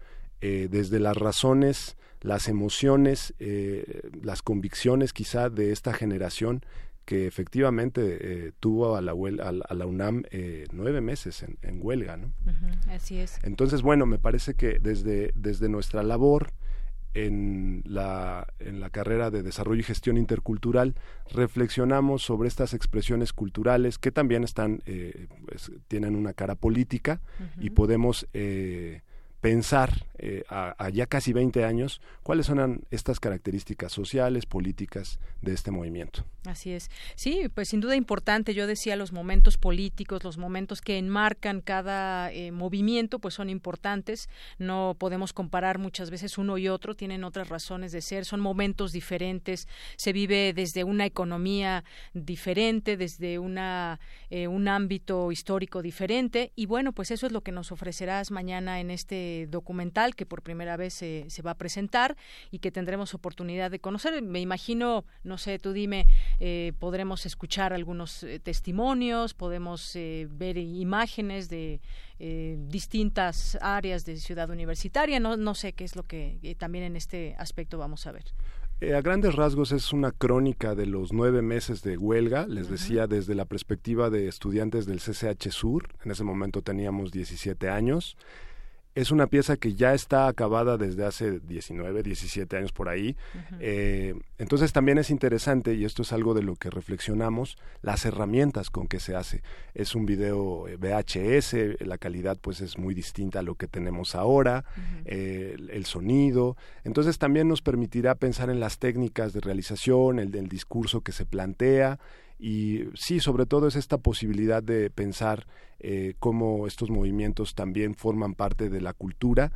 eh, desde las razones, las emociones, eh, las convicciones quizá de esta generación que efectivamente eh, tuvo a la, a la UNAM eh, nueve meses en, huelga, ¿no? así es. Entonces, bueno, me parece que desde, desde nuestra labor en la, en la carrera de desarrollo y gestión intercultural reflexionamos sobre estas expresiones culturales que también están, eh, pues, tienen una cara política y podemos pensar eh, a, ya casi 20 años cuáles son estas características sociales, políticas de este movimiento. Así es. Sí, pues sin duda importante. Yo decía los momentos políticos, los momentos que enmarcan cada eh, movimiento, pues son importantes. No podemos comparar muchas veces uno y otro, tienen otras razones de ser, son momentos diferentes. Se vive desde una economía diferente, desde una, eh, un ámbito histórico diferente. Y bueno, pues eso es lo que nos ofrecerás mañana en este documental que por primera vez se, va a presentar y que tendremos oportunidad de conocer. Me imagino, no sé, tú dime, eh, podremos escuchar algunos eh, testimonios, podemos eh, ver imágenes de distintas áreas de Ciudad Universitaria. No, no sé qué es lo que también en este aspecto vamos a ver. a grandes rasgos es una crónica de los nueve meses de huelga, les decía desde la perspectiva de estudiantes del CCH Sur, en ese momento teníamos 17 años, es una pieza que ya está acabada desde hace 19, 17 años por ahí. Eh, entonces también es interesante, y esto es algo de lo que reflexionamos, las herramientas con que se hace. Es un video eh, VHS, la calidad pues es muy distinta a lo que tenemos ahora, eh, el, sonido. Entonces también nos permitirá pensar en las técnicas de realización, el del discurso que se plantea y sí, sobre todo es esta posibilidad de pensar eh, cómo estos movimientos también forman parte de la cultura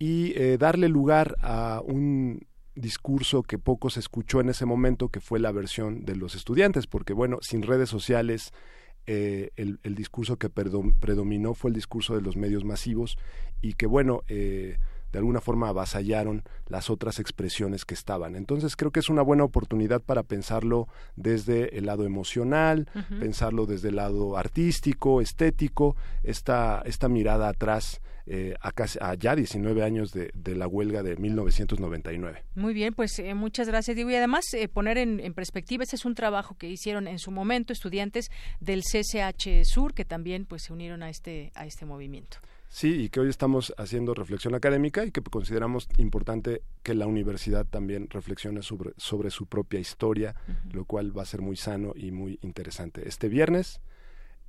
y eh, darle lugar a un discurso que poco se escuchó en ese momento, que fue la versión de los estudiantes, porque bueno, sin redes sociales, eh, el, el, discurso que predominó fue el discurso de los medios masivos y que bueno, eh, de alguna forma avasallaron las otras expresiones que estaban. Entonces creo que es una buena oportunidad para pensarlo desde el lado emocional, pensarlo desde el lado artístico, estético, esta, esta mirada atrás eh, a, casi, ya 19 años de, la huelga de 1999. Muy bien, pues eh, muchas gracias, Diego. Y además eh, poner en, en, perspectiva, ese es un trabajo que hicieron en su momento estudiantes del CCH Sur, que también pues se unieron a este, a este movimiento. Sí, y que hoy estamos haciendo reflexión académica y que consideramos importante que la universidad también reflexione sobre, sobre su propia historia, lo cual va a ser muy sano y muy interesante. Este viernes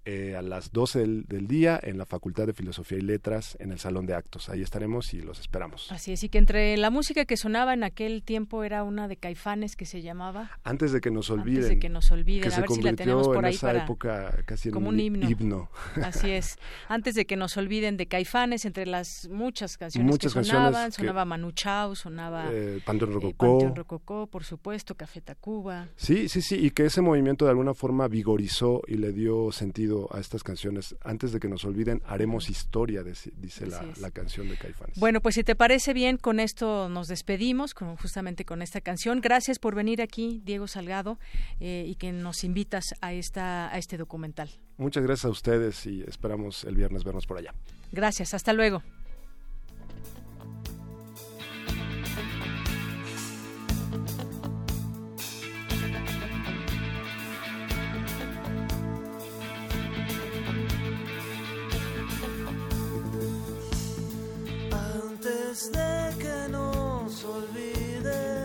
eh, a las 12 del, día en la Facultad de Filosofía y Letras en el Salón de Actos. Ahí estaremos y los esperamos. Así es, y que entre la música que sonaba en aquel tiempo era una de Caifanes que se llamaba Antes de que nos olviden. Antes de que nos olviden, a ver si la tenemos por ahí para época casi como un, himno. Así es. (laughs) Antes de que nos olviden de Caifanes, entre las muchas canciones que sonaban, sonaba Manu Chao, sonaba eh, Panteón Rococó. Rococó, por supuesto, Café Tacuba. Sí, sí, sí, y que ese movimiento de alguna forma vigorizó y le dio sentido a estas canciones. Antes de que nos olviden, haremos historia, dice la, canción de Caifanes. Bueno, pues si te parece bien, con esto nos despedimos, con, justamente con esta canción. Gracias por venir aquí, Diego Salgado, eh, y que nos invitas a, esta, a este documental. Muchas gracias a ustedes y esperamos el viernes vernos por allá. Gracias, hasta luego. De que nos olviden.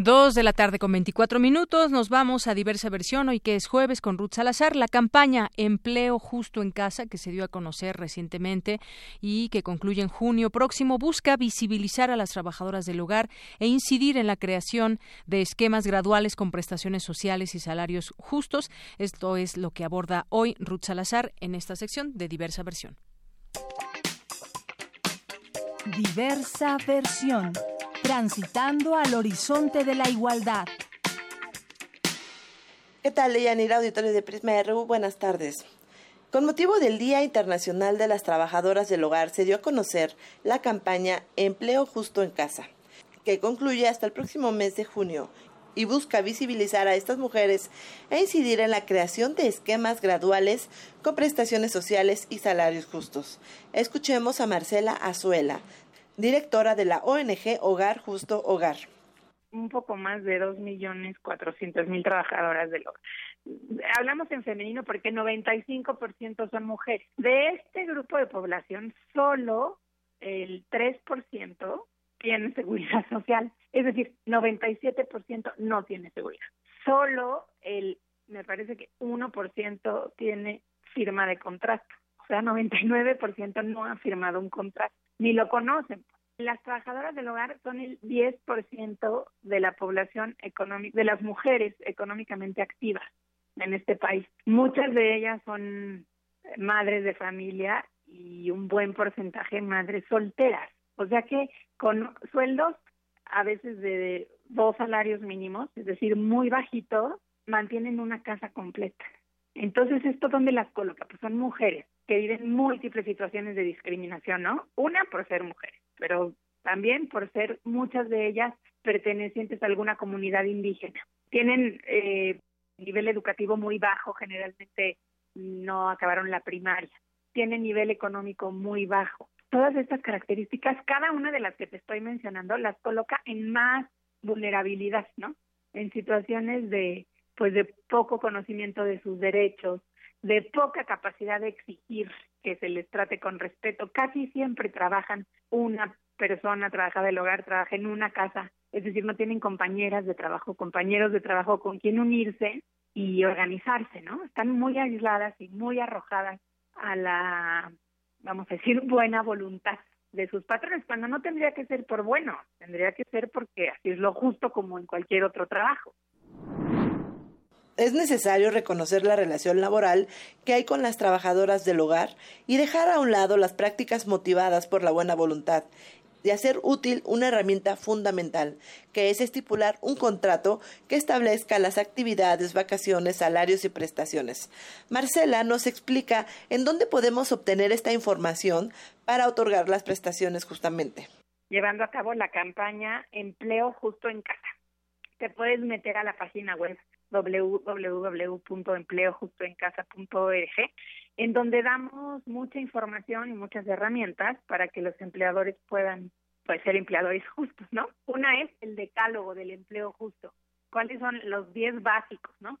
Dos de la tarde con 24 minutos. Nos vamos a diversa versión hoy que es jueves con Ruth Salazar. La campaña Empleo Justo en Casa que se dio a conocer recientemente y que concluye en junio próximo busca visibilizar a las trabajadoras del hogar e incidir en la creación de esquemas graduales con prestaciones sociales y salarios justos. Esto es lo que aborda hoy Ruth Salazar en esta sección de diversa versión. Diversa versión. Transitando al horizonte de la igualdad. ¿Qué tal, Leyanira, auditorio de Prisma RU? Buenas tardes. Con motivo del Día Internacional de las Trabajadoras del Hogar, se dio a conocer la campaña Empleo Justo en Casa, que concluye hasta el próximo mes de junio y busca visibilizar a estas mujeres e incidir en la creación de esquemas graduales con prestaciones sociales y salarios justos. Escuchemos a Marcela Azuela, directora de la ONG Hogar Justo Hogar. Un poco más de 2.400.000 trabajadoras del hogar. Hablamos en femenino porque 95% son mujeres. De este grupo de población, solo el 3% tiene seguridad (laughs) social. Es decir, 97% no tiene seguridad. Solo el, me parece que 1% tiene firma de contrato. O sea, 99% no ha firmado un contrato ni lo conocen. Las trabajadoras del hogar son el 10% de la población económica, de las mujeres económicamente activas en este país. Muchas de ellas son madres de familia y un buen porcentaje madres solteras. O sea que con sueldos a veces de dos salarios mínimos, es decir, muy bajitos, mantienen una casa completa. Entonces, ¿esto dónde las coloca? Pues son mujeres que viven múltiples situaciones de discriminación, ¿no? Una por ser mujeres, pero también por ser muchas de ellas pertenecientes a alguna comunidad indígena. Tienen eh, nivel educativo muy bajo, generalmente no acabaron la primaria. Tienen nivel económico muy bajo. Todas estas características, cada una de las que te estoy mencionando, las coloca en más vulnerabilidad, ¿no? En situaciones de pues de poco conocimiento de sus derechos, de poca capacidad de exigir que se les trate con respeto. Casi siempre trabajan una persona, trabaja del hogar, trabaja en una casa, es decir, no tienen compañeras de trabajo, compañeros de trabajo con quien unirse y organizarse, ¿no? Están muy aisladas y muy arrojadas a la, vamos a decir, (laughs) buena voluntad de sus patrones, cuando no tendría que ser por bueno, tendría que ser porque así es lo justo como en cualquier otro trabajo es necesario reconocer la relación laboral que hay con las trabajadoras del hogar y dejar a un lado las prácticas motivadas por la buena voluntad y hacer útil una herramienta fundamental, que es estipular un contrato que establezca las actividades, vacaciones, salarios y prestaciones. Marcela nos explica en dónde podemos obtener esta información para otorgar las prestaciones justamente. Llevando a cabo la campaña Empleo Justo en Casa. Te puedes meter a la página web www.empleojustoencasa.org, en donde damos mucha información y muchas herramientas para que los empleadores puedan pues, ser empleadores justos, ¿no? Una es el decálogo del empleo justo. ¿Cuáles son los 10 básicos, no?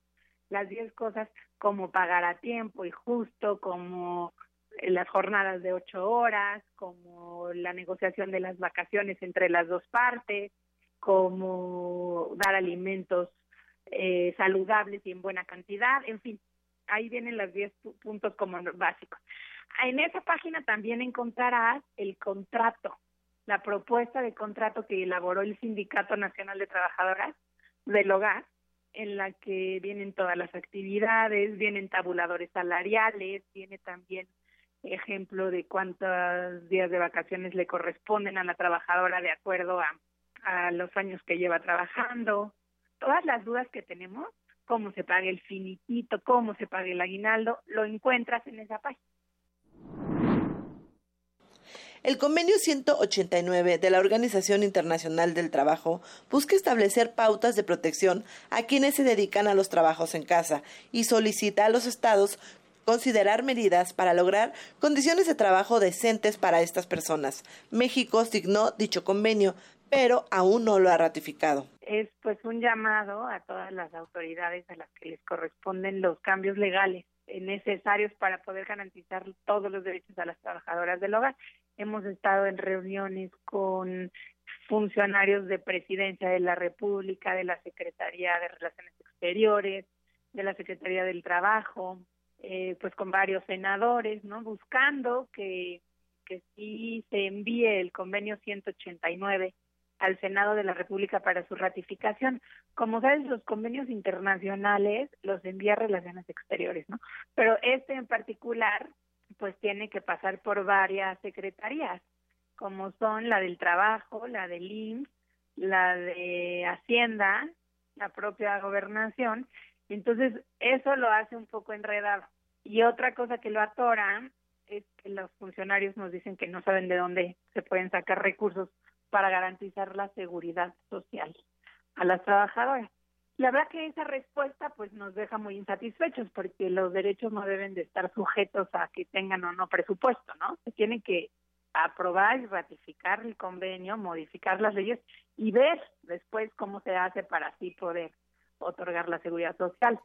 Las 10 cosas como pagar a tiempo y justo, como las jornadas de ocho horas, como la negociación de las vacaciones entre las dos partes, como dar alimentos eh, saludables y en buena cantidad, en fin, ahí vienen los 10 puntos como básicos. En esa página también encontrarás el contrato, la propuesta de contrato que elaboró el Sindicato Nacional de Trabajadoras del Hogar, en la que vienen todas las actividades, vienen tabuladores salariales, viene también ejemplo de cuántos días de vacaciones le corresponden a la trabajadora de acuerdo a, a los años que lleva trabajando, todas las dudas que tenemos, cómo se pague el finiquito, cómo se pague el aguinaldo, lo encuentras en esa página. El convenio 189 de la Organización Internacional del Trabajo busca establecer pautas de protección a quienes se dedican a los trabajos en casa y solicita a los estados considerar medidas para lograr condiciones de trabajo decentes para estas personas. México signó dicho convenio, pero aún no lo ha ratificado. Es pues un llamado a todas las autoridades a las que les corresponden los cambios legales necesarios para poder garantizar todos los derechos a las trabajadoras del hogar. Hemos estado en reuniones con funcionarios de Presidencia de la República, de la Secretaría de Relaciones Exteriores, de la Secretaría del Trabajo, eh, pues con varios senadores, ¿no? Buscando que, que sí se envíe el convenio 189 al Senado de la República para su ratificación. Como sabes, los convenios internacionales los envía Relaciones Exteriores, ¿no? Pero este en particular, pues tiene que pasar por varias secretarías, como son la del Trabajo, la del IMSS, la de Hacienda, la propia Gobernación. Entonces, eso lo hace un poco enredado. Y otra cosa que lo atora es que los funcionarios nos dicen que no saben de dónde se pueden sacar recursos para garantizar la seguridad social a las trabajadoras. La verdad que esa respuesta pues nos deja muy insatisfechos porque los derechos no deben de estar sujetos a que tengan o no presupuesto, ¿no? Se tiene que aprobar y ratificar el convenio, modificar las leyes y ver después cómo se hace para así poder otorgar la seguridad social.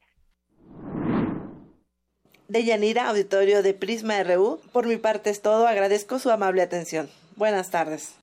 De Yanira, auditorio de Prisma RU, por mi parte es todo, agradezco su amable atención. Buenas tardes.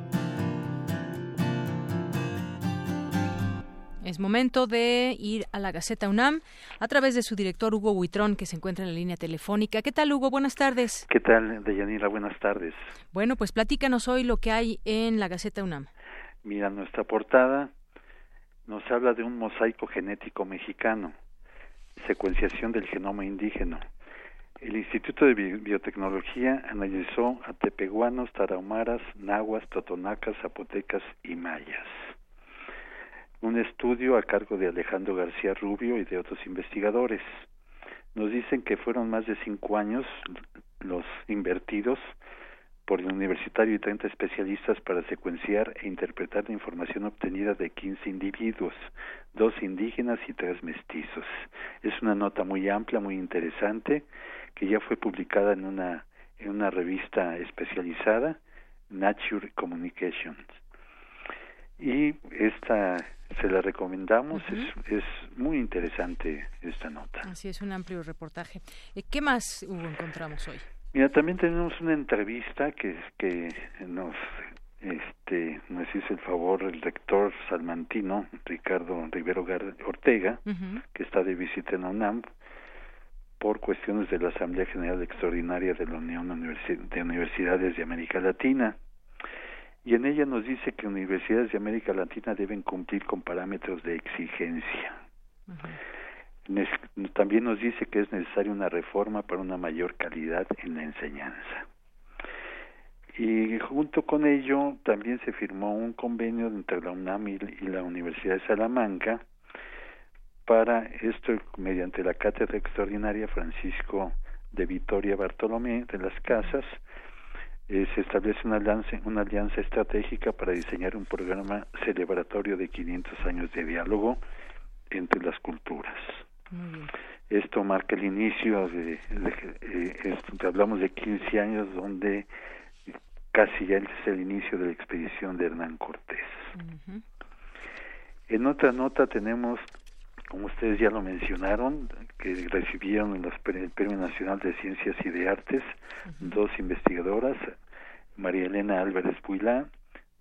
Es momento de ir a la Gaceta UNAM a través de su director Hugo Huitrón, que se encuentra en la línea telefónica. ¿Qué tal, Hugo? Buenas tardes. ¿Qué tal, Deyanira? Buenas tardes. Bueno, pues platícanos hoy lo que hay en la Gaceta UNAM. Mira, nuestra portada nos habla de un mosaico genético mexicano, secuenciación del genoma indígena. El Instituto de Biotecnología analizó a tepehuanos, tarahumaras, nahuas, totonacas, zapotecas y mayas un estudio a cargo de Alejandro García Rubio y de otros investigadores. Nos dicen que fueron más de cinco años los invertidos por el universitario y 30 especialistas para secuenciar e interpretar la información obtenida de 15 individuos, dos indígenas y tres mestizos. Es una nota muy amplia, muy interesante, que ya fue publicada en una, en una revista especializada, Nature Communications. Y esta se la recomendamos, es, es muy interesante esta nota. Así es, un amplio reportaje. Eh, ¿Qué más Hugo, encontramos hoy? Mira, también tenemos una entrevista que, que nos, este, nos hizo el favor el rector salmantino, Ricardo Rivero Ortega, que está de visita en UNAM, por cuestiones de la Asamblea General Extraordinaria de la Unión de Universidades de América Latina y en ella nos dice que universidades de América Latina deben cumplir con parámetros de exigencia. También nos dice que es necesaria una reforma para una mayor calidad en la enseñanza. Y junto con ello también se firmó un convenio entre la UNAM y la Universidad de Salamanca para esto mediante la Cátedra Extraordinaria Francisco de Vitoria Bartolomé de las Casas, eh, se establece una alianza, una alianza estratégica para diseñar un programa celebratorio de 500 años de diálogo entre las culturas. Esto marca el inicio de, eh, hablamos de 15 años donde casi ya es el inicio de la expedición de Hernán Cortés. En otra nota tenemos, como ustedes ya lo mencionaron, que recibieron el Premio Nacional de Ciencias y de Artes, dos investigadoras, María Elena Álvarez Puilá,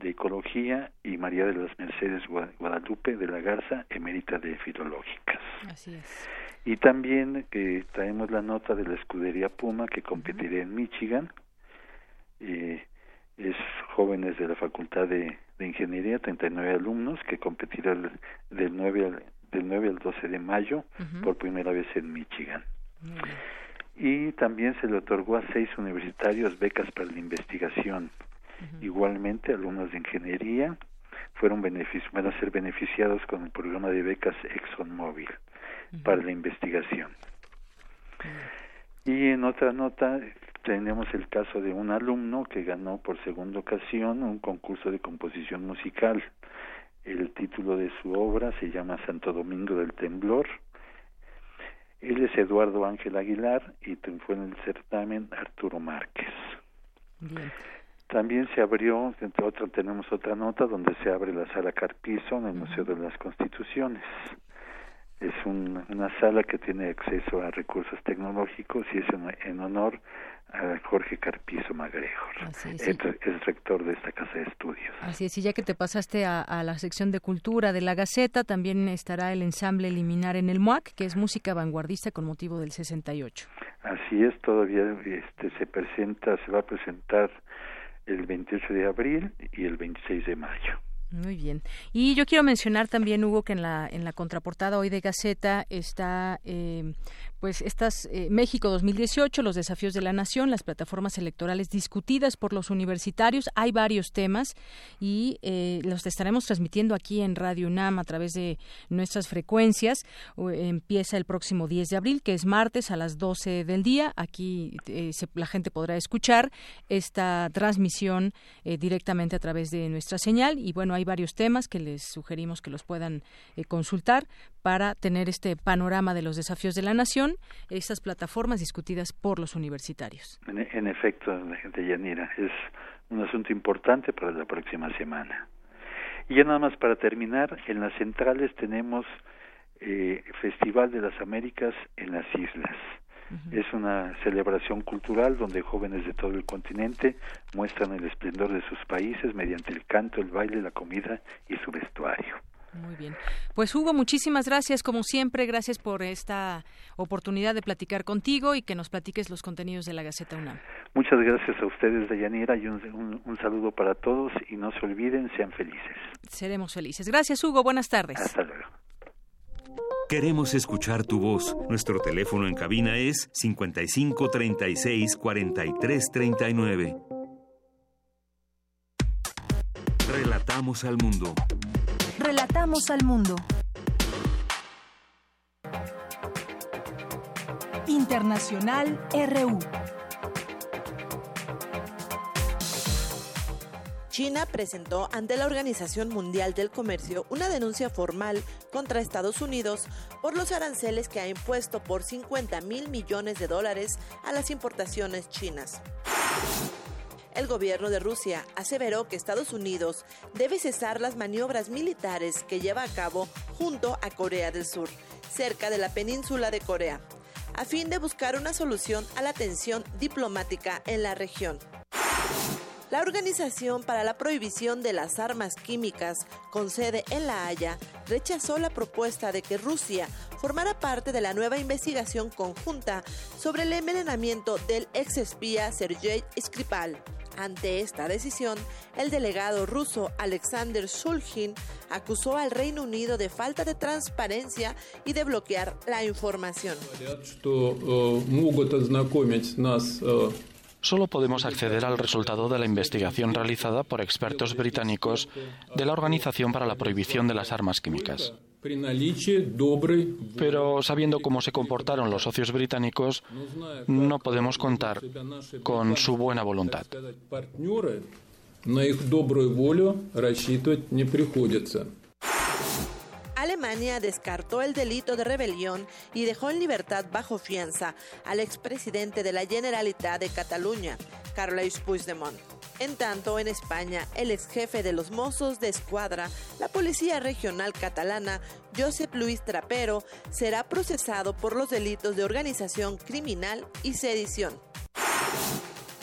de Ecología, y María de las Mercedes Guadalupe de la Garza, emérita de Filológicas. Así es. Y también que traemos la nota de la escudería Puma que competirá en Michigan. Eh, es jóvenes de la Facultad de, de Ingeniería, 39 alumnos, que competirán del 9 al, del 9 al 12 de mayo por primera vez en Michigan. y también se le otorgó a seis universitarios becas para la investigación. Igualmente, alumnos de ingeniería fueron van a ser beneficiados con el programa de becas ExxonMobil para la investigación. Y en otra nota tenemos el caso de un alumno que ganó por segunda ocasión un concurso de composición musical. El título de su obra se llama Santo Domingo del Temblor. Él es Eduardo Ángel Aguilar y triunfó en el certamen Arturo Márquez. También se abrió, entre otras tenemos otra nota donde se abre la sala Carpizo en el Museo de las Constituciones es una sala que tiene acceso a recursos tecnológicos y es en, honor a Jorge Carpizo Magrejor, es, rector de esta casa de estudios. Así es, y ya que te pasaste a, la sección de cultura de la Gaceta, también estará el ensamble Liminar en el MUAC, que es música vanguardista con motivo del 68. Así es, todavía este, se presenta, se va a presentar el 28 de abril y el 26 de mayo. Muy bien. Y yo quiero mencionar también, Hugo, que en la, en la contraportada hoy de Gaceta está eh, pues estas eh, México 2018, los desafíos de la nación, las plataformas electorales discutidas por los universitarios. Hay varios temas y eh, los estaremos transmitiendo aquí en Radio UNAM a través de nuestras frecuencias. empieza el próximo 10 de abril, que es martes a las 12 del día. Aquí eh, la gente podrá escuchar esta transmisión directamente a través de nuestra señal. Y bueno, hay varios temas que les sugerimos que los puedan consultar para tener este panorama de los desafíos de la nación, estas plataformas discutidas por los universitarios. En, efecto, gente Yanira, es un asunto importante para la próxima semana. Y ya nada más para terminar, en las centrales tenemos eh, Festival de las Américas en las Islas. Es una celebración cultural donde jóvenes de todo el continente muestran el esplendor de sus países mediante el canto, el baile, la comida y su vestuario. Muy bien. Pues Hugo, muchísimas gracias, como siempre, gracias por esta oportunidad de platicar contigo y que nos platiques los contenidos de la Gaceta UNAM. Muchas gracias a ustedes, Dayanira, y un, un saludo para todos y no se olviden, sean felices. Seremos felices. Gracias, Hugo, buenas tardes. Hasta luego. Queremos escuchar tu voz. Nuestro teléfono en cabina es 55 36 43 39. Relatamos al mundo. Al mundo. Internacional RU. China presentó ante la Organización Mundial del Comercio una denuncia formal contra Estados Unidos por los aranceles que ha impuesto por 50 mil millones de dólares a las importaciones chinas. El gobierno de Rusia aseveró que Estados Unidos debe cesar las maniobras militares que lleva a cabo junto a Corea del Sur, cerca de la península de Corea, a fin de buscar una solución a la tensión diplomática en la región. La Organización para la Prohibición de las Armas Químicas, con sede en La Haya, rechazó la propuesta de que Rusia formara parte de la nueva investigación conjunta sobre el envenenamiento del exespía Sergei Skripal. Ante esta decisión, el delegado ruso Alexander Shulgin acusó al Reino Unido de falta de transparencia y de bloquear la información. Solo podemos acceder al resultado de la investigación realizada por expertos británicos de la Organización para la Prohibición de las Armas Químicas. Pero sabiendo cómo se comportaron los socios británicos, no podemos contar con su buena voluntad. Alemania descartó el delito de rebelión y dejó en libertad bajo fianza al expresidente de la Generalitat de Cataluña, Carles Puigdemont. En tanto, en España, el ex jefe de los Mossos de Escuadra, la Policía Regional Catalana, Josep Luis Trapero, será procesado por los delitos de organización criminal y sedición.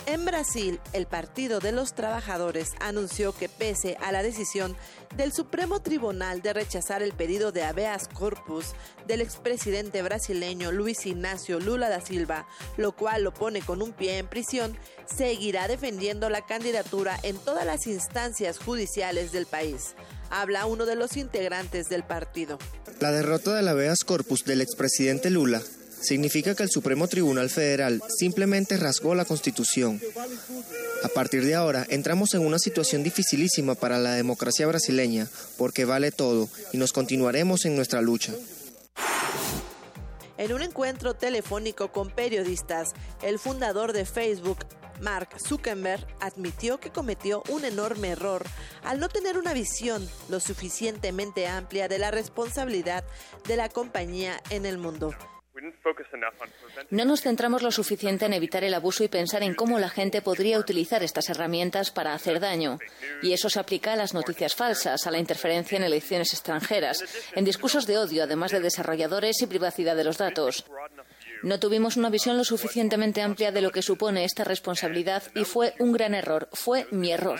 En Brasil, el Partido de los Trabajadores anunció que pese a la decisión del Supremo Tribunal de rechazar el pedido de habeas corpus del expresidente brasileño Luis Ignacio Lula da Silva, lo cual lo pone con un pie en prisión, seguirá defendiendo la candidatura en todas las instancias judiciales del país. Habla uno de los integrantes del partido. La derrota del habeas corpus del expresidente Lula significa que el Supremo Tribunal Federal simplemente rasgó la Constitución. A partir de ahora entramos en una situación dificilísima para la democracia brasileña, porque vale todo y nos continuaremos en nuestra lucha. En un encuentro telefónico con periodistas, el fundador de Facebook, Mark Zuckerberg, admitió que cometió un enorme error al no tener una visión lo suficientemente amplia de la responsabilidad de la compañía en el mundo. No nos centramos lo suficiente en evitar el abuso y pensar en cómo la gente podría utilizar estas herramientas para hacer daño. Y eso se aplica a las noticias falsas, a la interferencia en elecciones extranjeras, en discursos de odio, además de desarrolladores y privacidad de los datos. No tuvimos una visión lo suficientemente amplia de lo que supone esta responsabilidad y fue un gran error, fue mi error.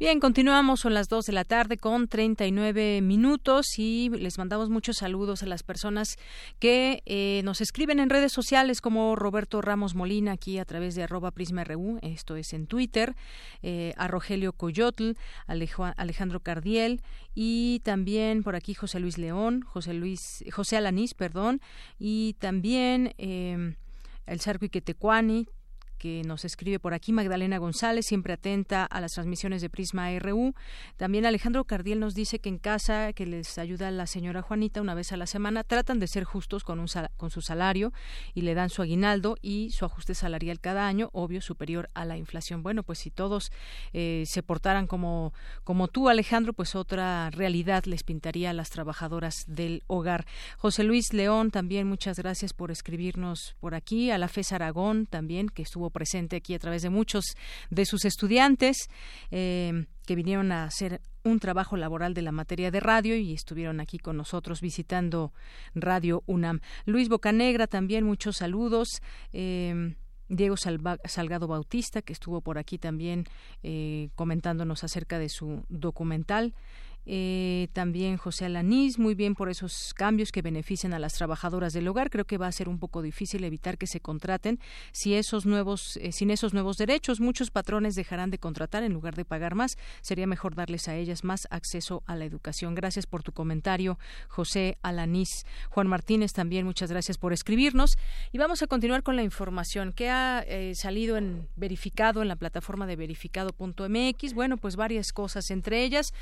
Bien, continuamos, son las 2 de la tarde con 39 minutos y les mandamos muchos saludos a las personas que eh, nos escriben en redes sociales como Roberto Ramos Molina aquí a través de arroba prisma.ru, esto es en Twitter, eh, a Rogelio Coyotl, Alejandro Cardiel y también por aquí José Luis León, José Luis, José Alanís, perdón, y también eh, el Sarco Iquetecuani, que nos escribe por aquí, Magdalena González, siempre atenta a las transmisiones de Prisma RU. También Alejandro Cardiel nos dice que en casa, que les ayuda la señora Juanita una vez a la semana, tratan de ser justos con, un con su salario y le dan su aguinaldo y su ajuste salarial cada año, obvio, superior a la inflación. Bueno, pues si todos eh, se portaran como, como tú, Alejandro, pues otra realidad les pintaría a las trabajadoras del hogar. José Luis León, también muchas gracias por escribirnos por aquí. A la FES Aragón, también, que estuvo presente aquí a través de muchos de sus estudiantes eh, que vinieron a hacer un trabajo laboral de la materia de radio y estuvieron aquí con nosotros visitando Radio UNAM. Luis Bocanegra también muchos saludos. Eh, Diego Salgado Bautista, que estuvo por aquí también eh, comentándonos acerca de su documental. Eh, también José Alanís, muy bien por esos cambios que benefician a las trabajadoras del hogar. Creo que va a ser un poco difícil evitar que se contraten si esos nuevos, eh, sin esos nuevos derechos. Muchos patrones dejarán de contratar en lugar de pagar más. Sería mejor darles a ellas más acceso a la educación. Gracias por tu comentario, José Alanís. Juan Martínez, también muchas gracias por escribirnos. Y vamos a continuar con la información que ha eh, salido en verificado en la plataforma de verificado.mx. Bueno, pues varias cosas, entre ellas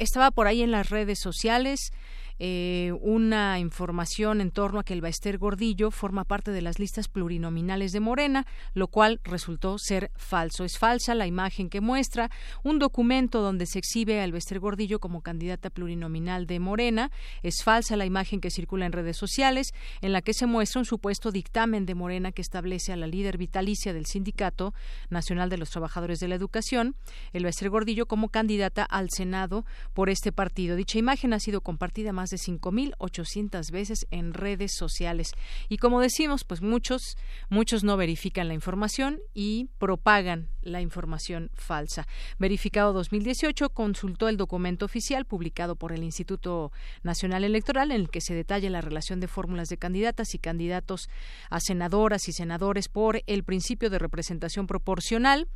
estaba por ahí en las redes sociales eh, una información en torno a que el Baester Gordillo forma parte de las listas plurinominales de Morena, lo cual resultó ser falso. Es falsa la imagen que muestra un documento donde se exhibe al Baester Gordillo como candidata plurinominal de Morena. Es falsa la imagen que circula en redes sociales en la que se muestra un supuesto dictamen de Morena que establece a la líder vitalicia del Sindicato Nacional de los Trabajadores de la Educación, el Baester Gordillo, como candidata al Senado por este partido. Dicha imagen ha sido compartida más de 5.800 veces en redes sociales. Y como decimos, pues muchos, muchos no verifican la información y propagan la información falsa. Verificado 2018 consultó el documento oficial publicado por el Instituto Nacional Electoral en el que se detalla la relación de fórmulas de candidatas y candidatos a senadoras y senadores por el principio de representación proporcional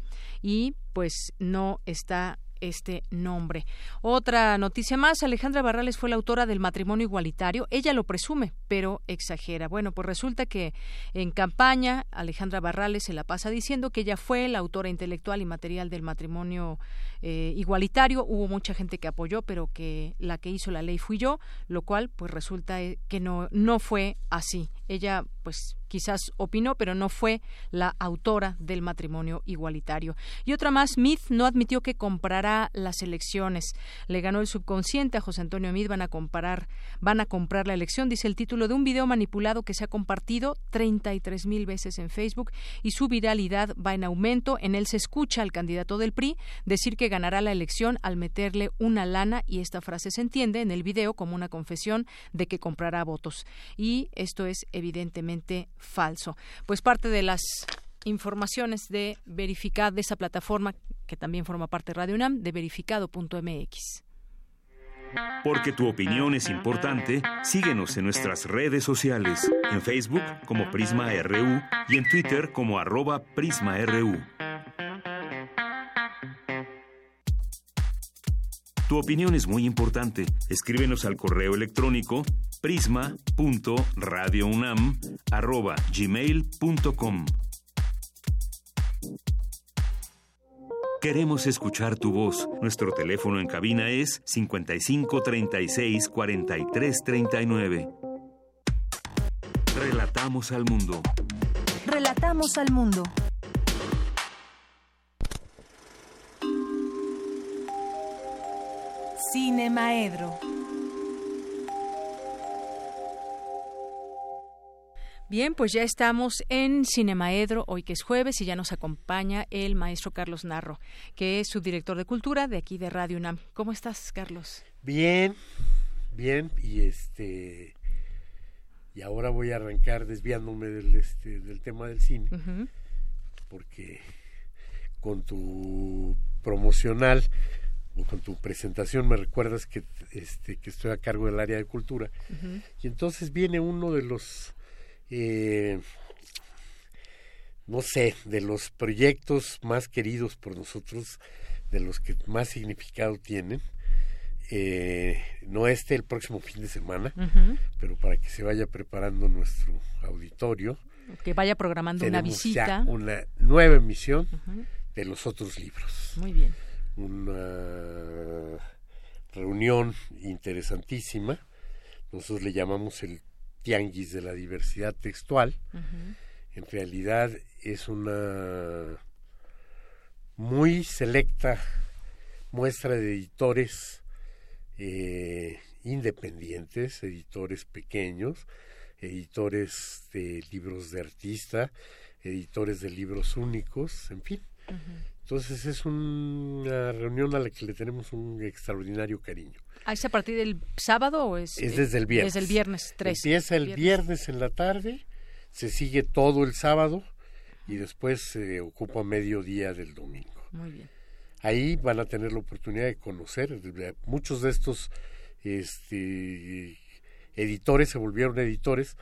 y pues no está este nombre. Otra noticia más, Alejandra Barrales fue la autora del matrimonio igualitario. Ella lo presume, pero exagera. Bueno, pues resulta que en campaña Alejandra Barrales se la pasa diciendo que ella fue la autora intelectual y material del matrimonio eh, igualitario. Hubo mucha gente que apoyó, pero que la que hizo la ley fui yo, lo cual pues resulta eh, que no, no fue así. Ella pues quizás opinó, pero no fue la autora del matrimonio igualitario. Y otra más, Mith no admitió que comprará las elecciones. Le ganó el subconsciente a José Antonio Mith, van a comparar, van a comprar la elección, dice el título de un video manipulado que se ha compartido 33 mil veces en Facebook y su viralidad va en aumento. En él se escucha al candidato del PRI decir que ganará la elección al meterle una lana y esta frase se entiende en el video como una confesión de que comprará votos. Y esto es evidentemente falso. Pues parte de las informaciones de verificar de esa plataforma que también forma parte de Radio UNAM de verificado.mx. Porque tu opinión es importante, síguenos en nuestras redes sociales, en Facebook como Prisma RU y en Twitter como arroba PrismaRU. Tu opinión es muy importante. Escríbenos al correo electrónico prisma.radiounam@gmail.com. Queremos escuchar tu voz. Nuestro teléfono en cabina es 55 36 43 39. Relatamos al mundo. Relatamos al mundo. Cine Maedro. Bien, pues ya estamos en Cinemaedro, hoy que es jueves, y ya nos acompaña el maestro Carlos Narro, que es subdirector de cultura de aquí de Radio UNAM. ¿Cómo estás, Carlos? Bien, bien, y este y ahora voy a arrancar desviándome del este del tema del cine, porque con tu promocional o con tu presentación me recuerdas que este que estoy a cargo del área de cultura y entonces viene uno de los eh, no sé, de los proyectos más queridos por nosotros, de los que más significado tienen. Eh, no este el próximo fin de semana, pero para que se vaya preparando nuestro auditorio. Que vaya programando una visita. una nueva emisión de los otros libros. Muy bien. Una reunión interesantísima. Nosotros le llamamos el tianguis de la diversidad textual. En realidad es una muy selecta muestra de editores eh, independientes, editores pequeños, editores de libros de artista, editores de libros únicos, en fin. Entonces es una reunión a la que le tenemos un extraordinario cariño. ¿Es a partir del sábado o es? Es desde el viernes. Desde el viernes 3. Empieza el viernes. en la tarde, se sigue todo el sábado y después se ocupa mediodía del domingo. Muy bien. Ahí van a tener la oportunidad de conocer muchos de estos este, editores se volvieron editores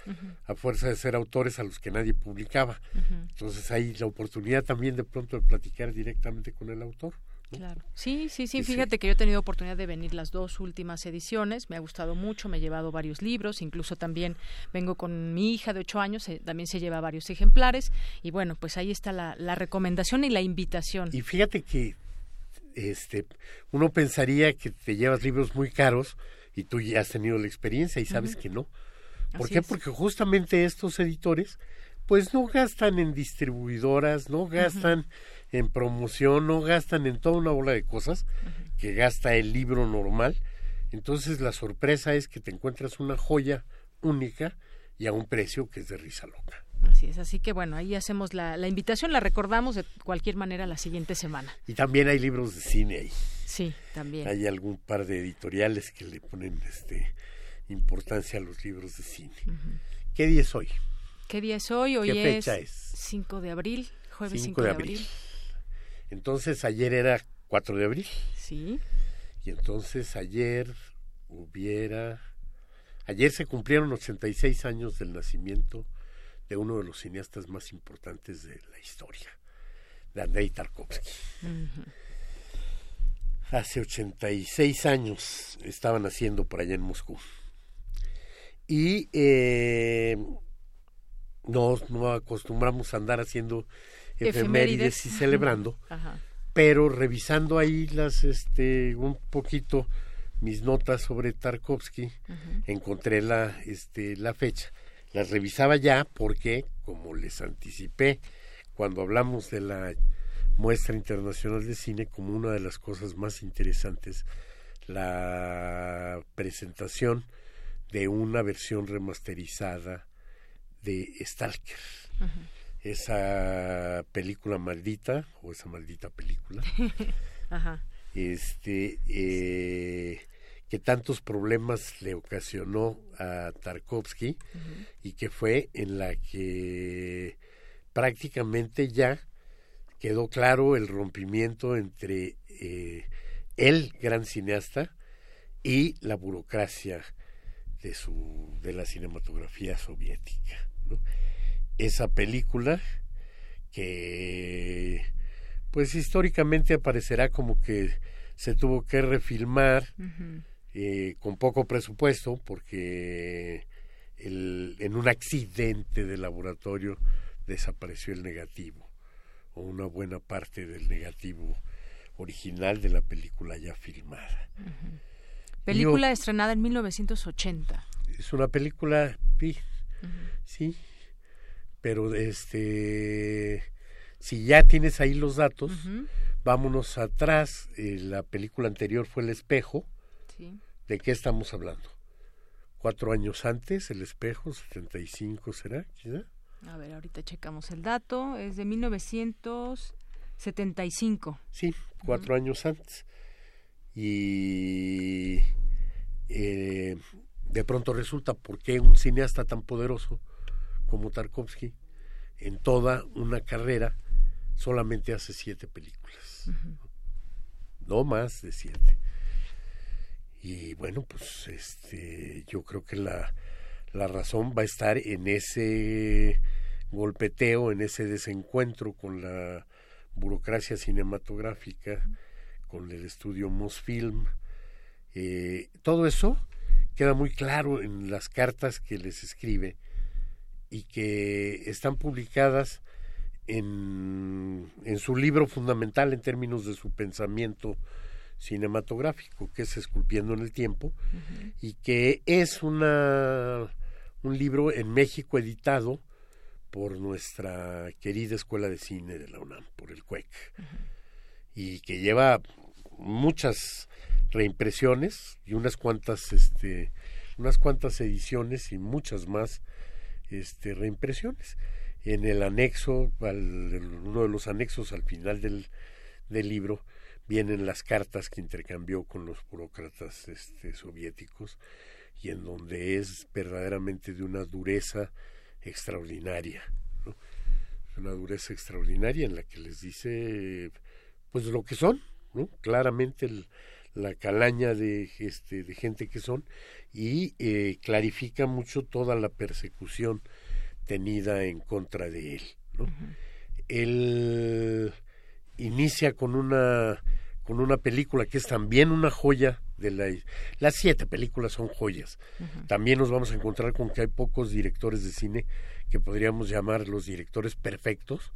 a fuerza de ser autores a los que nadie publicaba. Entonces hay la oportunidad también de pronto de platicar directamente con el autor. Claro. Sí, sí, sí. Fíjate que yo he tenido oportunidad de venir las dos últimas ediciones. Me ha gustado mucho. Me he llevado varios libros. Incluso también vengo con mi hija de ocho años. Eh, también se lleva varios ejemplares. Y bueno, pues ahí está la, la recomendación y la invitación. Y fíjate que este, uno pensaría que te llevas libros muy caros y tú ya has tenido la experiencia y sabes que no. ¿Por qué? Porque justamente estos editores pues no gastan en distribuidoras, no gastan en promoción, no gastan en toda una bola de cosas que gasta el libro normal. Entonces la sorpresa es que te encuentras una joya única y a un precio que es de risa loca. Así es, así que bueno, ahí hacemos la, la invitación, la recordamos de cualquier manera la siguiente semana. Y también hay libros de cine ahí. Sí, también. Hay algún par de editoriales que le ponen este importancia a los libros de cine. ¿Qué día es hoy? ¿Qué día es hoy? Hoy ¿Qué fecha es, 5 de abril, jueves 5, de, abril. Entonces ayer era 4 de abril. Sí. Y entonces ayer hubiera... Ayer se cumplieron 86 años del nacimiento de uno de los cineastas más importantes de la historia, de Andrei Tarkovsky. Hace 86 años estaban haciendo por allá en Moscú. Y eh, no, no acostumbramos a andar haciendo efemérides, y celebrando, pero revisando ahí las, este, un poquito mis notas sobre Tarkovsky, encontré la, este, la fecha. Las revisaba ya porque, como les anticipé, cuando hablamos de la muestra internacional de cine, como una de las cosas más interesantes, la presentación de una versión remasterizada de Stalker. Esa película maldita, o esa maldita película, (laughs) este eh, que tantos problemas le ocasionó a Tarkovsky y que fue en la que prácticamente ya quedó claro el rompimiento entre eh, el gran cineasta y la burocracia de su de la cinematografía soviética esa película que pues históricamente aparecerá como que se tuvo que refilmar eh, con poco presupuesto porque el, en un accidente de laboratorio desapareció el negativo o una buena parte del negativo original de la película ya filmada. Película estrenada en 1980. Es una película, sí, sí, pero este, si ya tienes ahí los datos, vámonos atrás. Eh, la película anterior fue El Espejo. ¿De qué estamos hablando? Cuatro años antes, El Espejo, 75 será, A ver, ahorita checamos el dato. Es de 1975. Sí, cuatro años antes. Y eh, de pronto resulta por qué un cineasta tan poderoso como Tarkovsky en toda una carrera solamente hace siete películas. No más de siete. Y bueno, pues este, yo creo que la, la razón va a estar en ese golpeteo, en ese desencuentro con la burocracia cinematográfica, con el estudio Mosfilm. Eh, todo eso queda muy claro en las cartas que les escribe y que están publicadas en, en su libro fundamental en términos de su pensamiento cinematográfico, que es Esculpiendo en el Tiempo, y que es una, un libro en México editado por nuestra querida Escuela de Cine de la UNAM, por el CUEC, y que lleva muchas reimpresiones y unas cuantas, este, unas cuantas ediciones y muchas más este, reimpresiones. En el anexo, uno de los anexos al final del, del, libro, vienen las cartas que intercambió con los burócratas este, soviéticos y en donde es verdaderamente de una dureza extraordinaria. Una dureza extraordinaria en la que les dice pues lo que son, ¿no? claramente la calaña de, este, de gente que son y eh, clarifica mucho toda la persecución tenida en contra de él. ¿no? Él inicia con una con una película que es también una joya de la las siete películas son joyas. También nos vamos a encontrar con que hay pocos directores de cine que podríamos llamar los directores perfectos,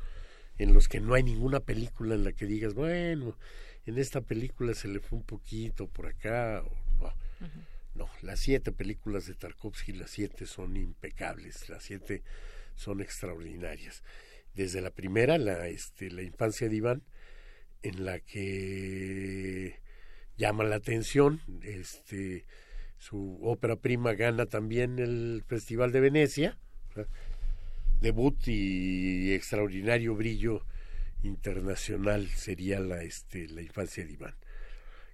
en los que no hay ninguna película en la que digas, bueno, en esta película se le fue un poquito por acá o no. No, las siete películas de Tarkovsky, las siete son impecables, las siete son extraordinarias. Desde la primera, la, este, la infancia de Iván, en la que llama la atención, este, su ópera prima gana también el Festival de Venecia, debut y extraordinario brillo internacional sería la, este, la infancia de Iván.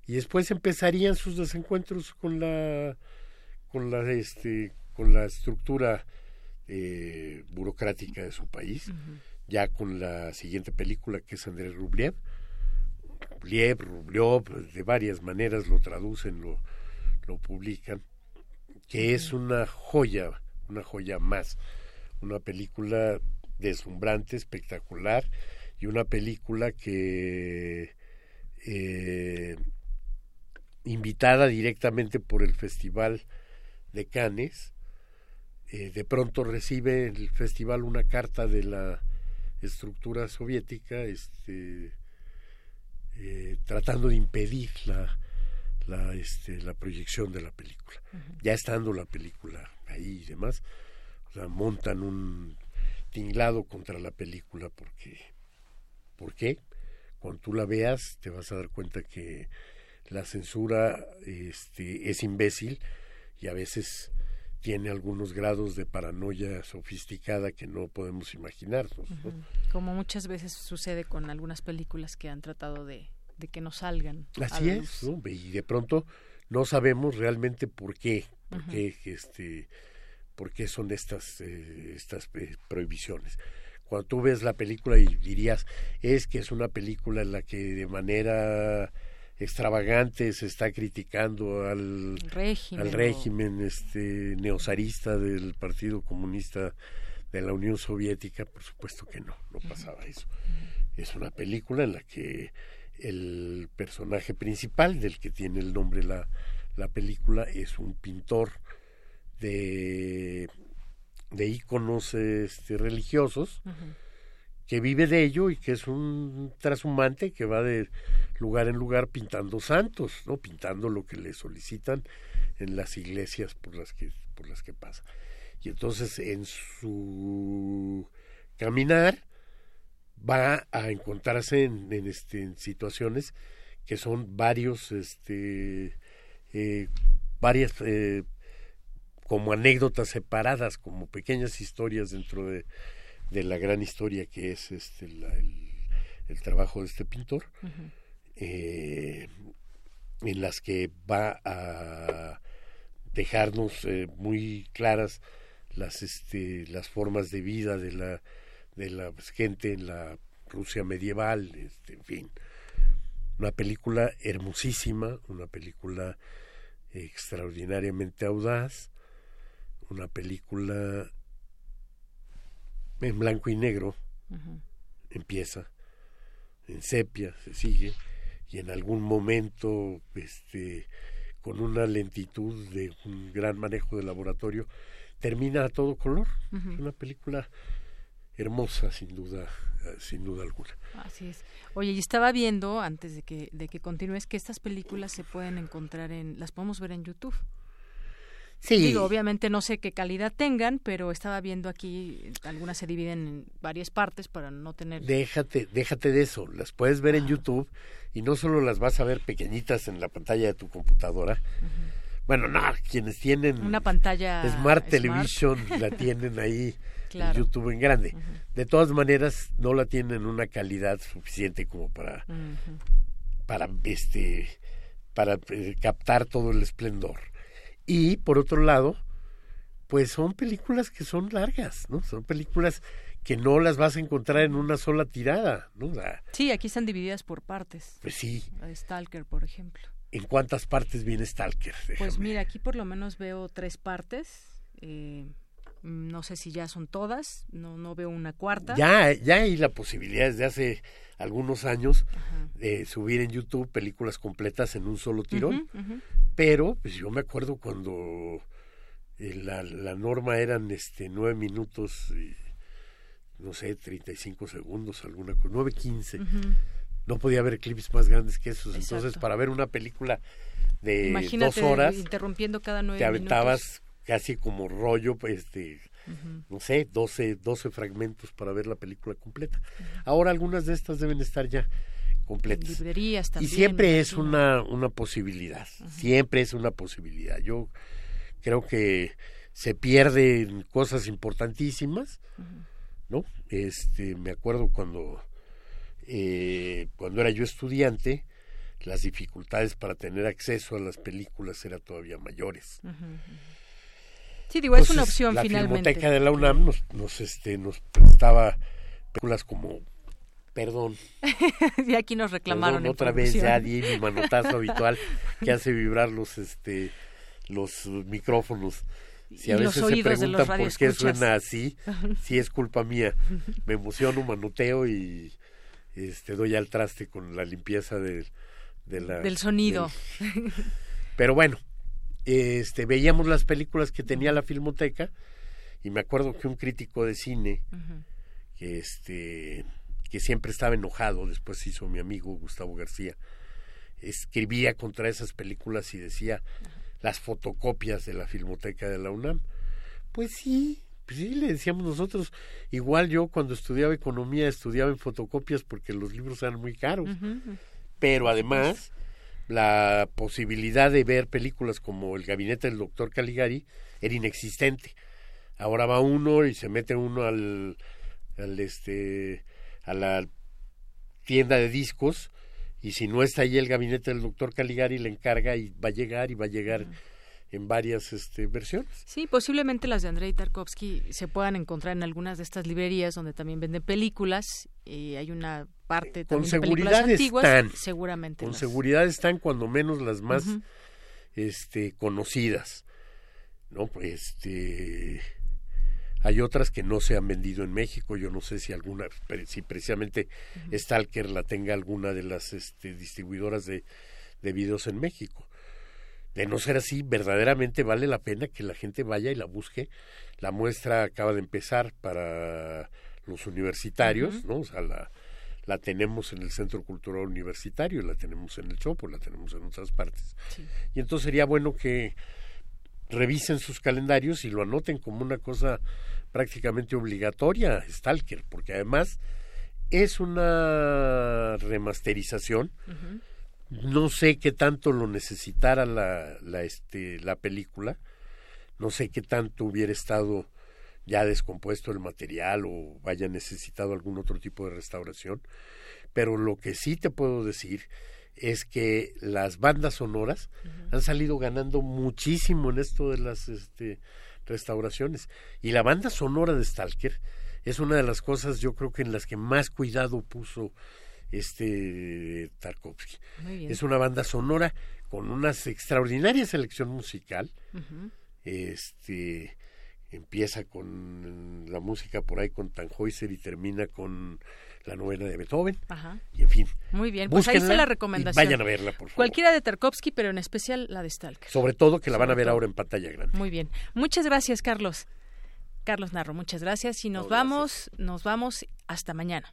Y después empezarían sus desencuentros con la con la este con la estructura eh, burocrática de su país ya con la siguiente película que es Andrés Rubliev Rubliev, Rubliov, de varias maneras lo traducen lo, lo publican que es una joya una joya más. Una película deslumbrante espectacular y una película que eh, invitada directamente por el Festival de Cannes, eh, de pronto recibe el festival una carta de la estructura soviética este, eh, tratando de impedir la, la, este, la proyección de la película. Ya estando la película ahí y demás, montan un tinglado contra la película porque ¿por qué? Cuando tú la veas te vas a dar cuenta que la censura este, es imbécil y a veces tiene algunos grados de paranoia sofisticada que no podemos imaginarnos. Como muchas veces sucede con algunas películas que han tratado de, que no salgan. Así es, y de pronto no sabemos realmente por qué, por qué, este, por qué son estas, eh, estas eh, prohibiciones. Cuando tú ves la película y dirías, es que es una película en la que de manera extravagante, se está criticando al régimen, al régimen este neozarista del Partido Comunista de la Unión Soviética, por supuesto que no, no pasaba eso. Es una película en la que el personaje principal, del que tiene el nombre la, la película, es un pintor de, de íconos este, religiosos que vive de ello y que es un trashumante que va de lugar en lugar pintando santos, ¿no? Pintando lo que le solicitan en las iglesias por las que por las que pasa. Y entonces en su caminar va a encontrarse en, este, en situaciones que son varios, este, eh, varias eh, como anécdotas separadas, como pequeñas historias dentro de, de la gran historia que es este el, trabajo de este pintor, eh, en las que va a dejarnos muy claras las este las formas de vida de la de la gente en la Rusia medieval este, en fin. Una película hermosísima una película extraordinariamente audaz una película en blanco y negro empieza en sepia se sigue y en algún momento este con una lentitud de un gran manejo de laboratorio termina a todo color. Es una película hermosa, sin duda, sin duda alguna. Así es. Oye, y estaba viendo antes de que de que continúes que estas películas se pueden encontrar en las podemos ver en YouTube. Sí. Digo, obviamente no sé qué calidad tengan, pero estaba viendo aquí algunas se dividen en varias partes para no tener Déjate, déjate de eso, las puedes ver en YouTube y no solo las vas a ver pequeñitas en la pantalla de tu computadora. Bueno, no, quienes tienen una pantalla Smart Television (laughs) la tienen ahí en YouTube en grande. De todas maneras, no la tienen en una calidad suficiente como para para este para eh, captar todo el esplendor. Y por otro lado, pues son películas que son largas, ¿no? Son películas que no las vas a encontrar en una sola tirada, ¿no? sí, aquí están divididas por partes. Pues sí. Stalker, por ejemplo. ¿En cuántas partes viene Stalker? Pues mira, aquí por lo menos veo tres partes. Eh, no sé si ya son todas, no, no veo una cuarta. Ya, ya hay la posibilidad desde hace algunos años de subir en YouTube películas completas en un solo tirón. Pero, pues yo me acuerdo cuando eh, la, la, norma eran este nueve minutos, y, no sé, 35 segundos, alguna cosa, nueve quince no podía haber clips más grandes que esos. Entonces, para ver una película de dos horas, interrumpiendo cada nueve te aventabas casi como rollo, pues, este, no sé, 12, 12 fragmentos para ver la película completa. Ahora algunas de estas deben estar ya completas. librerías también. Y siempre es una, una posibilidad, siempre es una posibilidad. Yo creo que se pierden cosas importantísimas, ¿no? Este, me acuerdo cuando eh, cuando era yo estudiante, las dificultades para tener acceso a las películas eran todavía mayores. Sí, digo, es una opción la finalmente. La Filmoteca de la UNAM nos, nos, este, nos prestaba películas como Perdón. (laughs) y aquí nos reclamaron. otra vez ya di mi manotazo habitual que hace vibrar los, este, los micrófonos. Si a veces se preguntan por qué suena así, (laughs) si es culpa mía. Me emociono, manoteo y este, doy al traste con la limpieza de, la, del sonido. Pero bueno, este, veíamos las películas que tenía la filmoteca y me acuerdo que un crítico de cine que este que siempre estaba enojado, después hizo mi amigo Gustavo García, escribía contra esas películas y decía las fotocopias de la filmoteca de la UNAM. Pues sí, pues sí, le decíamos nosotros. Igual yo cuando estudiaba economía estudiaba en fotocopias porque los libros eran muy caros. Pero además, la posibilidad de ver películas como El gabinete del doctor Caligari era inexistente. Ahora va uno y se mete uno al, al este a la tienda de discos y si no está ahí el gabinete del doctor Caligari le encarga y va a llegar y va a llegar en varias este, versiones. Sí, posiblemente las de Andrei Tarkovsky se puedan encontrar en algunas de estas librerías donde también venden películas y hay una parte también con de seguridad películas antiguas, están, seguramente. Con las- seguridad están cuando menos las más este, conocidas. ¿no? Pues, Este, hay otras que no se han vendido en México. Yo no sé si alguna, si precisamente Stalker la tenga alguna de las este, distribuidoras de, de videos en México. De no ser así, verdaderamente vale la pena que la gente vaya y la busque. La muestra acaba de empezar para los universitarios. ¿no? O sea, la, la tenemos en el Centro Cultural Universitario, la tenemos en el Chopo, la tenemos en otras partes. Y entonces sería bueno que revisen sus calendarios y lo anoten como una cosa prácticamente obligatoria, Stalker, porque además es una remasterización. No sé qué tanto lo necesitara la, la, este, la película, no sé qué tanto hubiera estado ya descompuesto el material o haya necesitado algún otro tipo de restauración, pero lo que sí te puedo decir es que las bandas sonoras han salido ganando muchísimo en esto de las este, restauraciones. Y la banda sonora de Stalker es una de las cosas, yo creo que en las que más cuidado puso este Tarkovsky. Es una banda sonora con una extraordinaria selección musical. Este empieza con la música por ahí con Tannhäuser y termina con la novena de Beethoven. Ajá. Y en fin. Muy bien, pues ahí está la recomendación. Vayan a verla, por favor. Cualquiera de Tarkovsky, pero en especial la de Stalker. Sobre todo que la van a ver todo. ahora en pantalla grande. Muy bien. Muchas gracias, Carlos. Carlos Narro, muchas gracias. Y nos vamos, nos vamos hasta mañana.